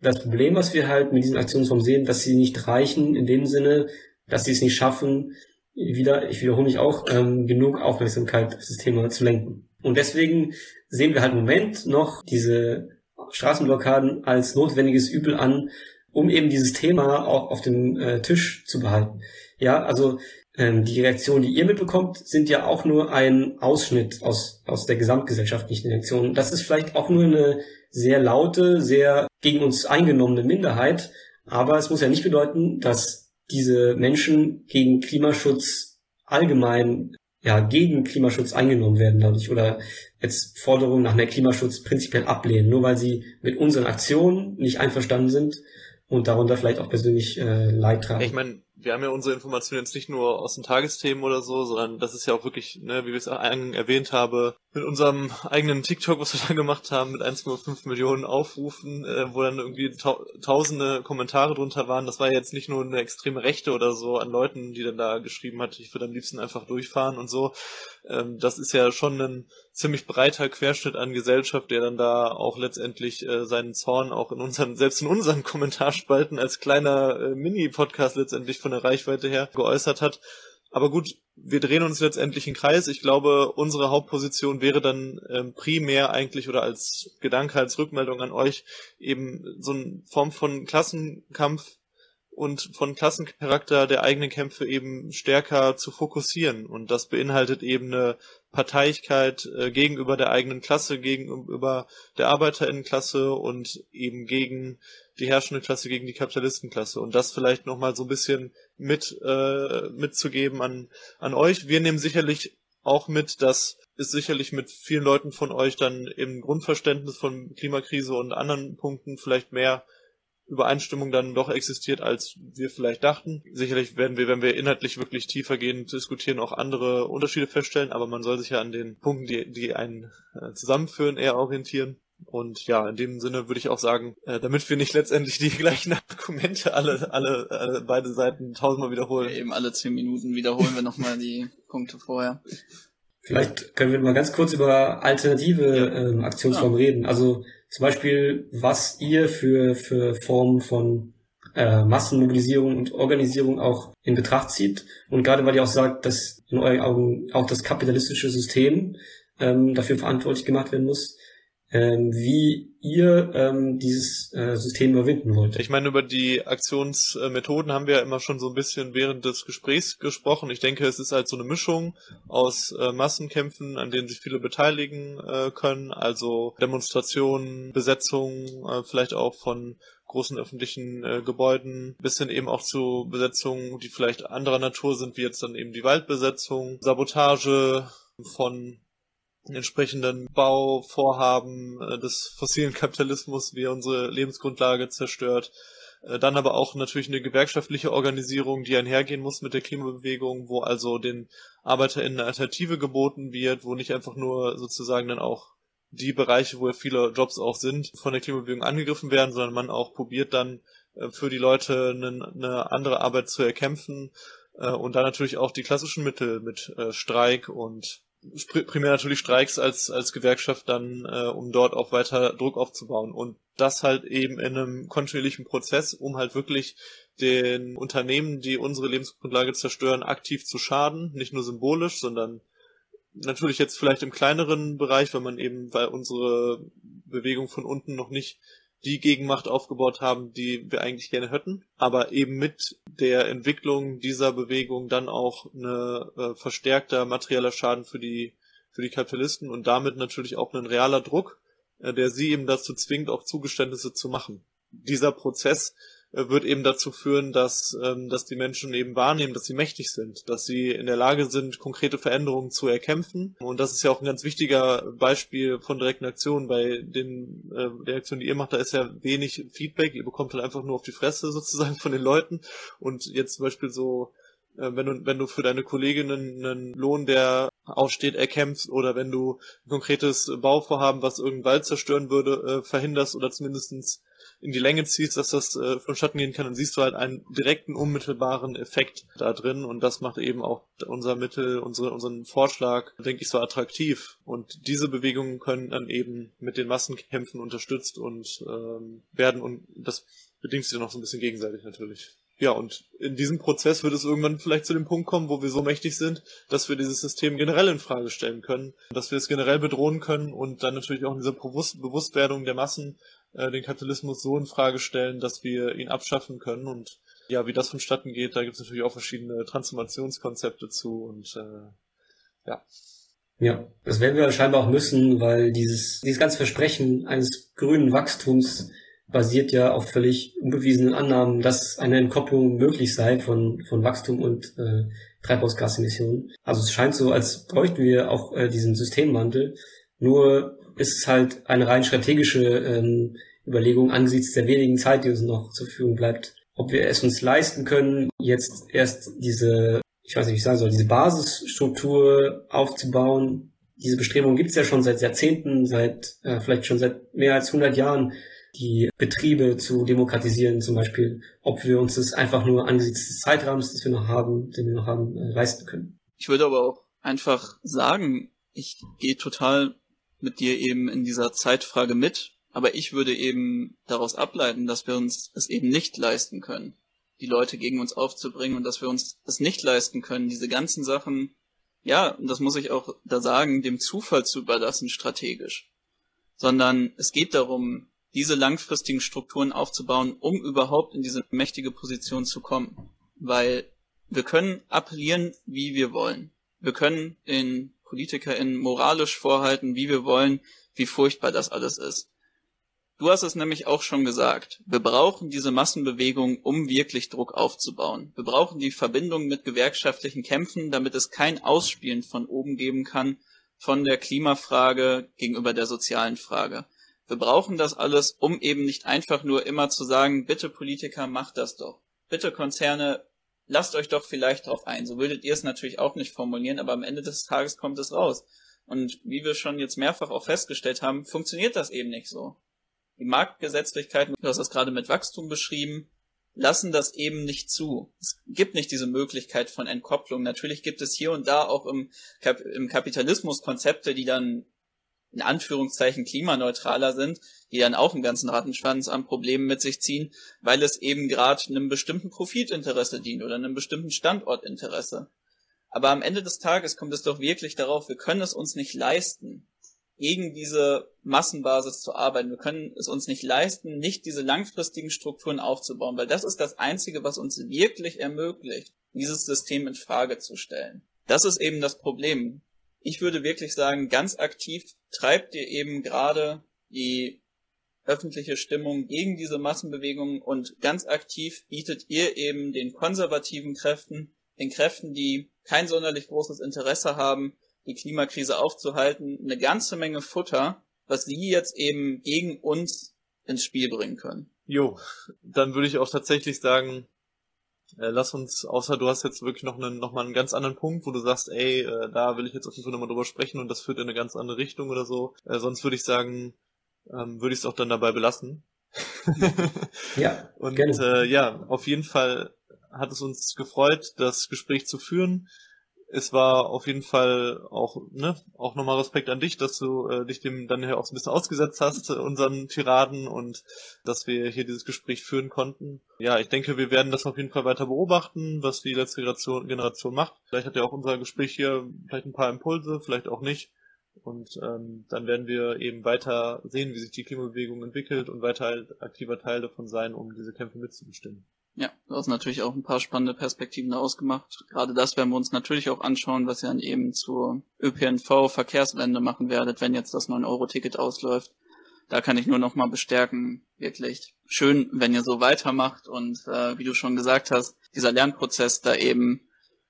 das Problem, was wir halt mit diesen Aktionsformen sehen, dass sie nicht reichen in dem Sinne, dass sie es nicht schaffen, wieder, ich wiederhole mich auch, ähm, genug Aufmerksamkeit auf das Thema zu lenken. Und deswegen sehen wir halt im Moment noch diese Straßenblockaden als notwendiges Übel an, um eben dieses Thema auch auf dem äh, Tisch zu behalten. Ja, also ähm, die Reaktionen, die ihr mitbekommt, sind ja auch nur ein Ausschnitt aus, aus der gesamtgesellschaftlichen Reaktion. Das ist vielleicht auch nur eine sehr laute, sehr gegen uns eingenommene Minderheit, aber es muss ja nicht bedeuten, dass diese Menschen gegen Klimaschutz allgemein, ja, gegen Klimaschutz eingenommen werden dadurch oder jetzt Forderungen nach mehr Klimaschutz prinzipiell ablehnen, nur weil sie mit unseren Aktionen nicht einverstanden sind und darunter vielleicht auch persönlich äh, Leid tragen. Ich meine, wir haben ja unsere Informationen jetzt nicht nur aus den Tagesthemen oder so, sondern das ist ja auch wirklich, ne, wie wir es erwähnt haben, mit unserem eigenen TikTok, was wir da gemacht haben, mit 1,5 Millionen Aufrufen, äh, wo dann irgendwie ta tausende Kommentare drunter waren. Das war jetzt nicht nur eine extreme Rechte oder so an Leuten, die dann da geschrieben hat, ich würde am liebsten einfach durchfahren und so. Ähm, das ist ja schon ein ziemlich breiter Querschnitt an Gesellschaft, der dann da auch letztendlich äh, seinen Zorn auch in unseren, selbst in unseren Kommentarspalten als kleiner äh, Mini-Podcast letztendlich von der Reichweite her geäußert hat. Aber gut, wir drehen uns letztendlich in Kreis. Ich glaube, unsere Hauptposition wäre dann ähm, primär eigentlich oder als Gedanke, als Rückmeldung an euch eben so eine Form von Klassenkampf und von Klassencharakter der eigenen Kämpfe eben stärker zu fokussieren. Und das beinhaltet eben eine Parteiigkeit äh, gegenüber der eigenen Klasse, gegenüber der Arbeiterinnenklasse und eben gegen die herrschende Klasse, gegen die Kapitalistenklasse. Und das vielleicht nochmal so ein bisschen mit äh, mitzugeben an, an euch. Wir nehmen sicherlich auch mit, dass es sicherlich mit vielen Leuten von euch dann im Grundverständnis von Klimakrise und anderen Punkten vielleicht mehr Übereinstimmung dann doch existiert, als wir vielleicht dachten. Sicherlich werden wir, wenn wir inhaltlich wirklich tiefergehend diskutieren, auch andere Unterschiede feststellen, aber man soll sich ja an den Punkten, die, die einen äh, zusammenführen, eher orientieren. Und ja, in dem Sinne würde ich auch sagen, äh, damit wir nicht letztendlich die gleichen Argumente alle, alle, alle beide Seiten tausendmal wiederholen. Ja, eben alle zehn Minuten wiederholen wir nochmal die Punkte vorher. Vielleicht können wir mal ganz kurz über alternative ähm, Aktionsformen ja. reden. Also zum Beispiel, was ihr für, für Formen von äh, Massenmobilisierung und Organisierung auch in Betracht zieht. Und gerade weil ihr auch sagt, dass in euren Augen auch das kapitalistische System ähm, dafür verantwortlich gemacht werden muss, ähm, wie ihr ähm, dieses äh, System überwinden wollt. Ich meine, über die Aktionsmethoden haben wir ja immer schon so ein bisschen während des Gesprächs gesprochen. Ich denke, es ist halt so eine Mischung aus äh, Massenkämpfen, an denen sich viele beteiligen äh, können, also Demonstrationen, Besetzungen, äh, vielleicht auch von großen öffentlichen äh, Gebäuden, bis hin eben auch zu Besetzungen, die vielleicht anderer Natur sind, wie jetzt dann eben die Waldbesetzung, Sabotage von entsprechenden Bauvorhaben äh, des fossilen Kapitalismus, wie er unsere Lebensgrundlage zerstört. Äh, dann aber auch natürlich eine gewerkschaftliche Organisierung, die einhergehen muss mit der Klimabewegung, wo also den ArbeiterInnen eine Alternative geboten wird, wo nicht einfach nur sozusagen dann auch die Bereiche, wo ja viele Jobs auch sind, von der Klimabewegung angegriffen werden, sondern man auch probiert dann äh, für die Leute eine, eine andere Arbeit zu erkämpfen und dann natürlich auch die klassischen Mittel mit Streik und primär natürlich Streiks als, als Gewerkschaft dann, äh, um dort auch weiter Druck aufzubauen. Und das halt eben in einem kontinuierlichen Prozess, um halt wirklich den Unternehmen, die unsere Lebensgrundlage zerstören, aktiv zu schaden, nicht nur symbolisch, sondern natürlich jetzt vielleicht im kleineren Bereich, wenn man eben, weil unsere Bewegung von unten noch nicht die Gegenmacht aufgebaut haben, die wir eigentlich gerne hätten, aber eben mit der Entwicklung dieser Bewegung dann auch eine äh, verstärkter materieller Schaden für die für die Kapitalisten und damit natürlich auch ein realer Druck, äh, der sie eben dazu zwingt, auch Zugeständnisse zu machen. Dieser Prozess wird eben dazu führen, dass, ähm, dass die Menschen eben wahrnehmen, dass sie mächtig sind, dass sie in der Lage sind, konkrete Veränderungen zu erkämpfen. Und das ist ja auch ein ganz wichtiger Beispiel von direkten Aktionen. Bei den äh, der Aktion, die ihr macht, da ist ja wenig Feedback. Ihr bekommt halt einfach nur auf die Fresse sozusagen von den Leuten. Und jetzt zum Beispiel so äh, wenn du, wenn du für deine Kolleginnen einen Lohn, der aussteht, erkämpfst oder wenn du ein konkretes Bauvorhaben, was irgendeinen Wald zerstören würde, äh, verhinderst oder zumindestens in die Länge ziehst, dass das äh, vonstatten gehen kann, dann siehst du halt einen direkten, unmittelbaren Effekt da drin und das macht eben auch unser Mittel, unsere, unseren Vorschlag, denke ich, so attraktiv. Und diese Bewegungen können dann eben mit den Massenkämpfen unterstützt und ähm, werden und das bedingt sich dann noch so ein bisschen gegenseitig natürlich. Ja, und in diesem Prozess wird es irgendwann vielleicht zu dem Punkt kommen, wo wir so mächtig sind, dass wir dieses System generell in Frage stellen können, dass wir es generell bedrohen können und dann natürlich auch in dieser Bewusst Bewusstwerdung der Massen äh, den Kapitalismus so in Frage stellen, dass wir ihn abschaffen können. Und ja, wie das vonstatten geht, da gibt es natürlich auch verschiedene Transformationskonzepte zu und äh, ja. Ja, das werden wir scheinbar auch müssen, weil dieses, dieses ganze Versprechen eines grünen Wachstums basiert ja auf völlig unbewiesenen Annahmen, dass eine Entkopplung möglich sei von, von Wachstum und äh, Treibhausgasemissionen. Also es scheint so, als bräuchten wir auch äh, diesen Systemwandel. Nur ist es halt eine rein strategische ähm, Überlegung angesichts der wenigen Zeit, die uns noch zur Verfügung bleibt, ob wir es uns leisten können, jetzt erst diese, ich weiß nicht, wie ich sagen soll, diese Basisstruktur aufzubauen. Diese Bestrebung gibt es ja schon seit Jahrzehnten, seit äh, vielleicht schon seit mehr als 100 Jahren, die Betriebe zu demokratisieren, zum Beispiel, ob wir uns das einfach nur angesichts des Zeitrahmens, das wir noch haben, den wir noch haben, äh, leisten können. Ich würde aber auch einfach sagen, ich gehe total mit dir eben in dieser Zeitfrage mit, aber ich würde eben daraus ableiten, dass wir uns es eben nicht leisten können, die Leute gegen uns aufzubringen und dass wir uns es nicht leisten können, diese ganzen Sachen, ja, und das muss ich auch da sagen, dem Zufall zu überlassen strategisch. Sondern es geht darum, diese langfristigen Strukturen aufzubauen, um überhaupt in diese mächtige Position zu kommen. Weil wir können appellieren, wie wir wollen. Wir können in PolitikerInnen moralisch vorhalten, wie wir wollen, wie furchtbar das alles ist. Du hast es nämlich auch schon gesagt. Wir brauchen diese Massenbewegung, um wirklich Druck aufzubauen. Wir brauchen die Verbindung mit gewerkschaftlichen Kämpfen, damit es kein Ausspielen von oben geben kann von der Klimafrage gegenüber der sozialen Frage. Wir brauchen das alles, um eben nicht einfach nur immer zu sagen, bitte Politiker, macht das doch. Bitte Konzerne, lasst euch doch vielleicht drauf ein. So würdet ihr es natürlich auch nicht formulieren, aber am Ende des Tages kommt es raus. Und wie wir schon jetzt mehrfach auch festgestellt haben, funktioniert das eben nicht so. Die Marktgesetzlichkeiten, du hast das gerade mit Wachstum beschrieben, lassen das eben nicht zu. Es gibt nicht diese Möglichkeit von Entkopplung. Natürlich gibt es hier und da auch im, Kap im Kapitalismus Konzepte, die dann in Anführungszeichen klimaneutraler sind, die dann auch einen ganzen Rattenschwanz an Problemen mit sich ziehen, weil es eben gerade einem bestimmten Profitinteresse dient oder einem bestimmten Standortinteresse. Aber am Ende des Tages kommt es doch wirklich darauf, wir können es uns nicht leisten, gegen diese Massenbasis zu arbeiten. Wir können es uns nicht leisten, nicht diese langfristigen Strukturen aufzubauen, weil das ist das Einzige, was uns wirklich ermöglicht, dieses System in Frage zu stellen. Das ist eben das Problem ich würde wirklich sagen, ganz aktiv treibt ihr eben gerade die öffentliche Stimmung gegen diese Massenbewegungen und ganz aktiv bietet ihr eben den konservativen Kräften, den Kräften, die kein sonderlich großes Interesse haben, die Klimakrise aufzuhalten, eine ganze Menge Futter, was sie jetzt eben gegen uns ins Spiel bringen können. Jo, dann würde ich auch tatsächlich sagen, äh, lass uns, außer du hast jetzt wirklich noch einen, noch mal einen ganz anderen Punkt, wo du sagst, ey, äh, da will ich jetzt auf jeden Fall nochmal drüber sprechen und das führt in eine ganz andere Richtung oder so. Äh, sonst würde ich sagen, ähm, würde ich es auch dann dabei belassen. ja. und Äh, ja, auf jeden Fall hat es uns gefreut, das Gespräch zu führen es war auf jeden Fall auch, ne, auch nochmal Respekt an dich, dass du äh, dich dem dann hier auch so ein bisschen ausgesetzt hast, unseren Tiraden und dass wir hier dieses Gespräch führen konnten. Ja, ich denke, wir werden das auf jeden Fall weiter beobachten, was die letzte Generation, Generation macht. Vielleicht hat ja auch unser Gespräch hier vielleicht ein paar Impulse, vielleicht auch nicht. Und ähm, dann werden wir eben weiter sehen, wie sich die Klimabewegung entwickelt und weiter halt aktiver Teil davon sein, um diese Kämpfe mitzubestimmen. Ja, du hast natürlich auch ein paar spannende Perspektiven da ausgemacht. Gerade das werden wir uns natürlich auch anschauen, was ihr dann eben zur ÖPNV-Verkehrswende machen werdet, wenn jetzt das 9-Euro-Ticket ausläuft. Da kann ich nur noch mal bestärken, wirklich schön, wenn ihr so weitermacht und äh, wie du schon gesagt hast, dieser Lernprozess da eben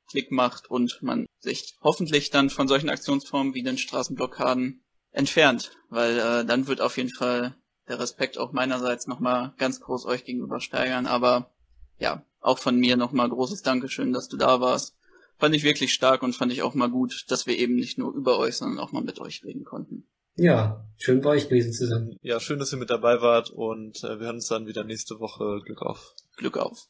Klick macht und man sich hoffentlich dann von solchen Aktionsformen wie den Straßenblockaden entfernt, weil äh, dann wird auf jeden Fall der Respekt auch meinerseits nochmal ganz groß euch gegenüber steigern. Aber ja, auch von mir nochmal großes Dankeschön, dass du da warst. Fand ich wirklich stark und fand ich auch mal gut, dass wir eben nicht nur über euch, sondern auch mal mit euch reden konnten. Ja, schön bei euch gewesen zusammen. Ja, schön, dass ihr mit dabei wart und äh, wir hören uns dann wieder nächste Woche. Glück auf. Glück auf.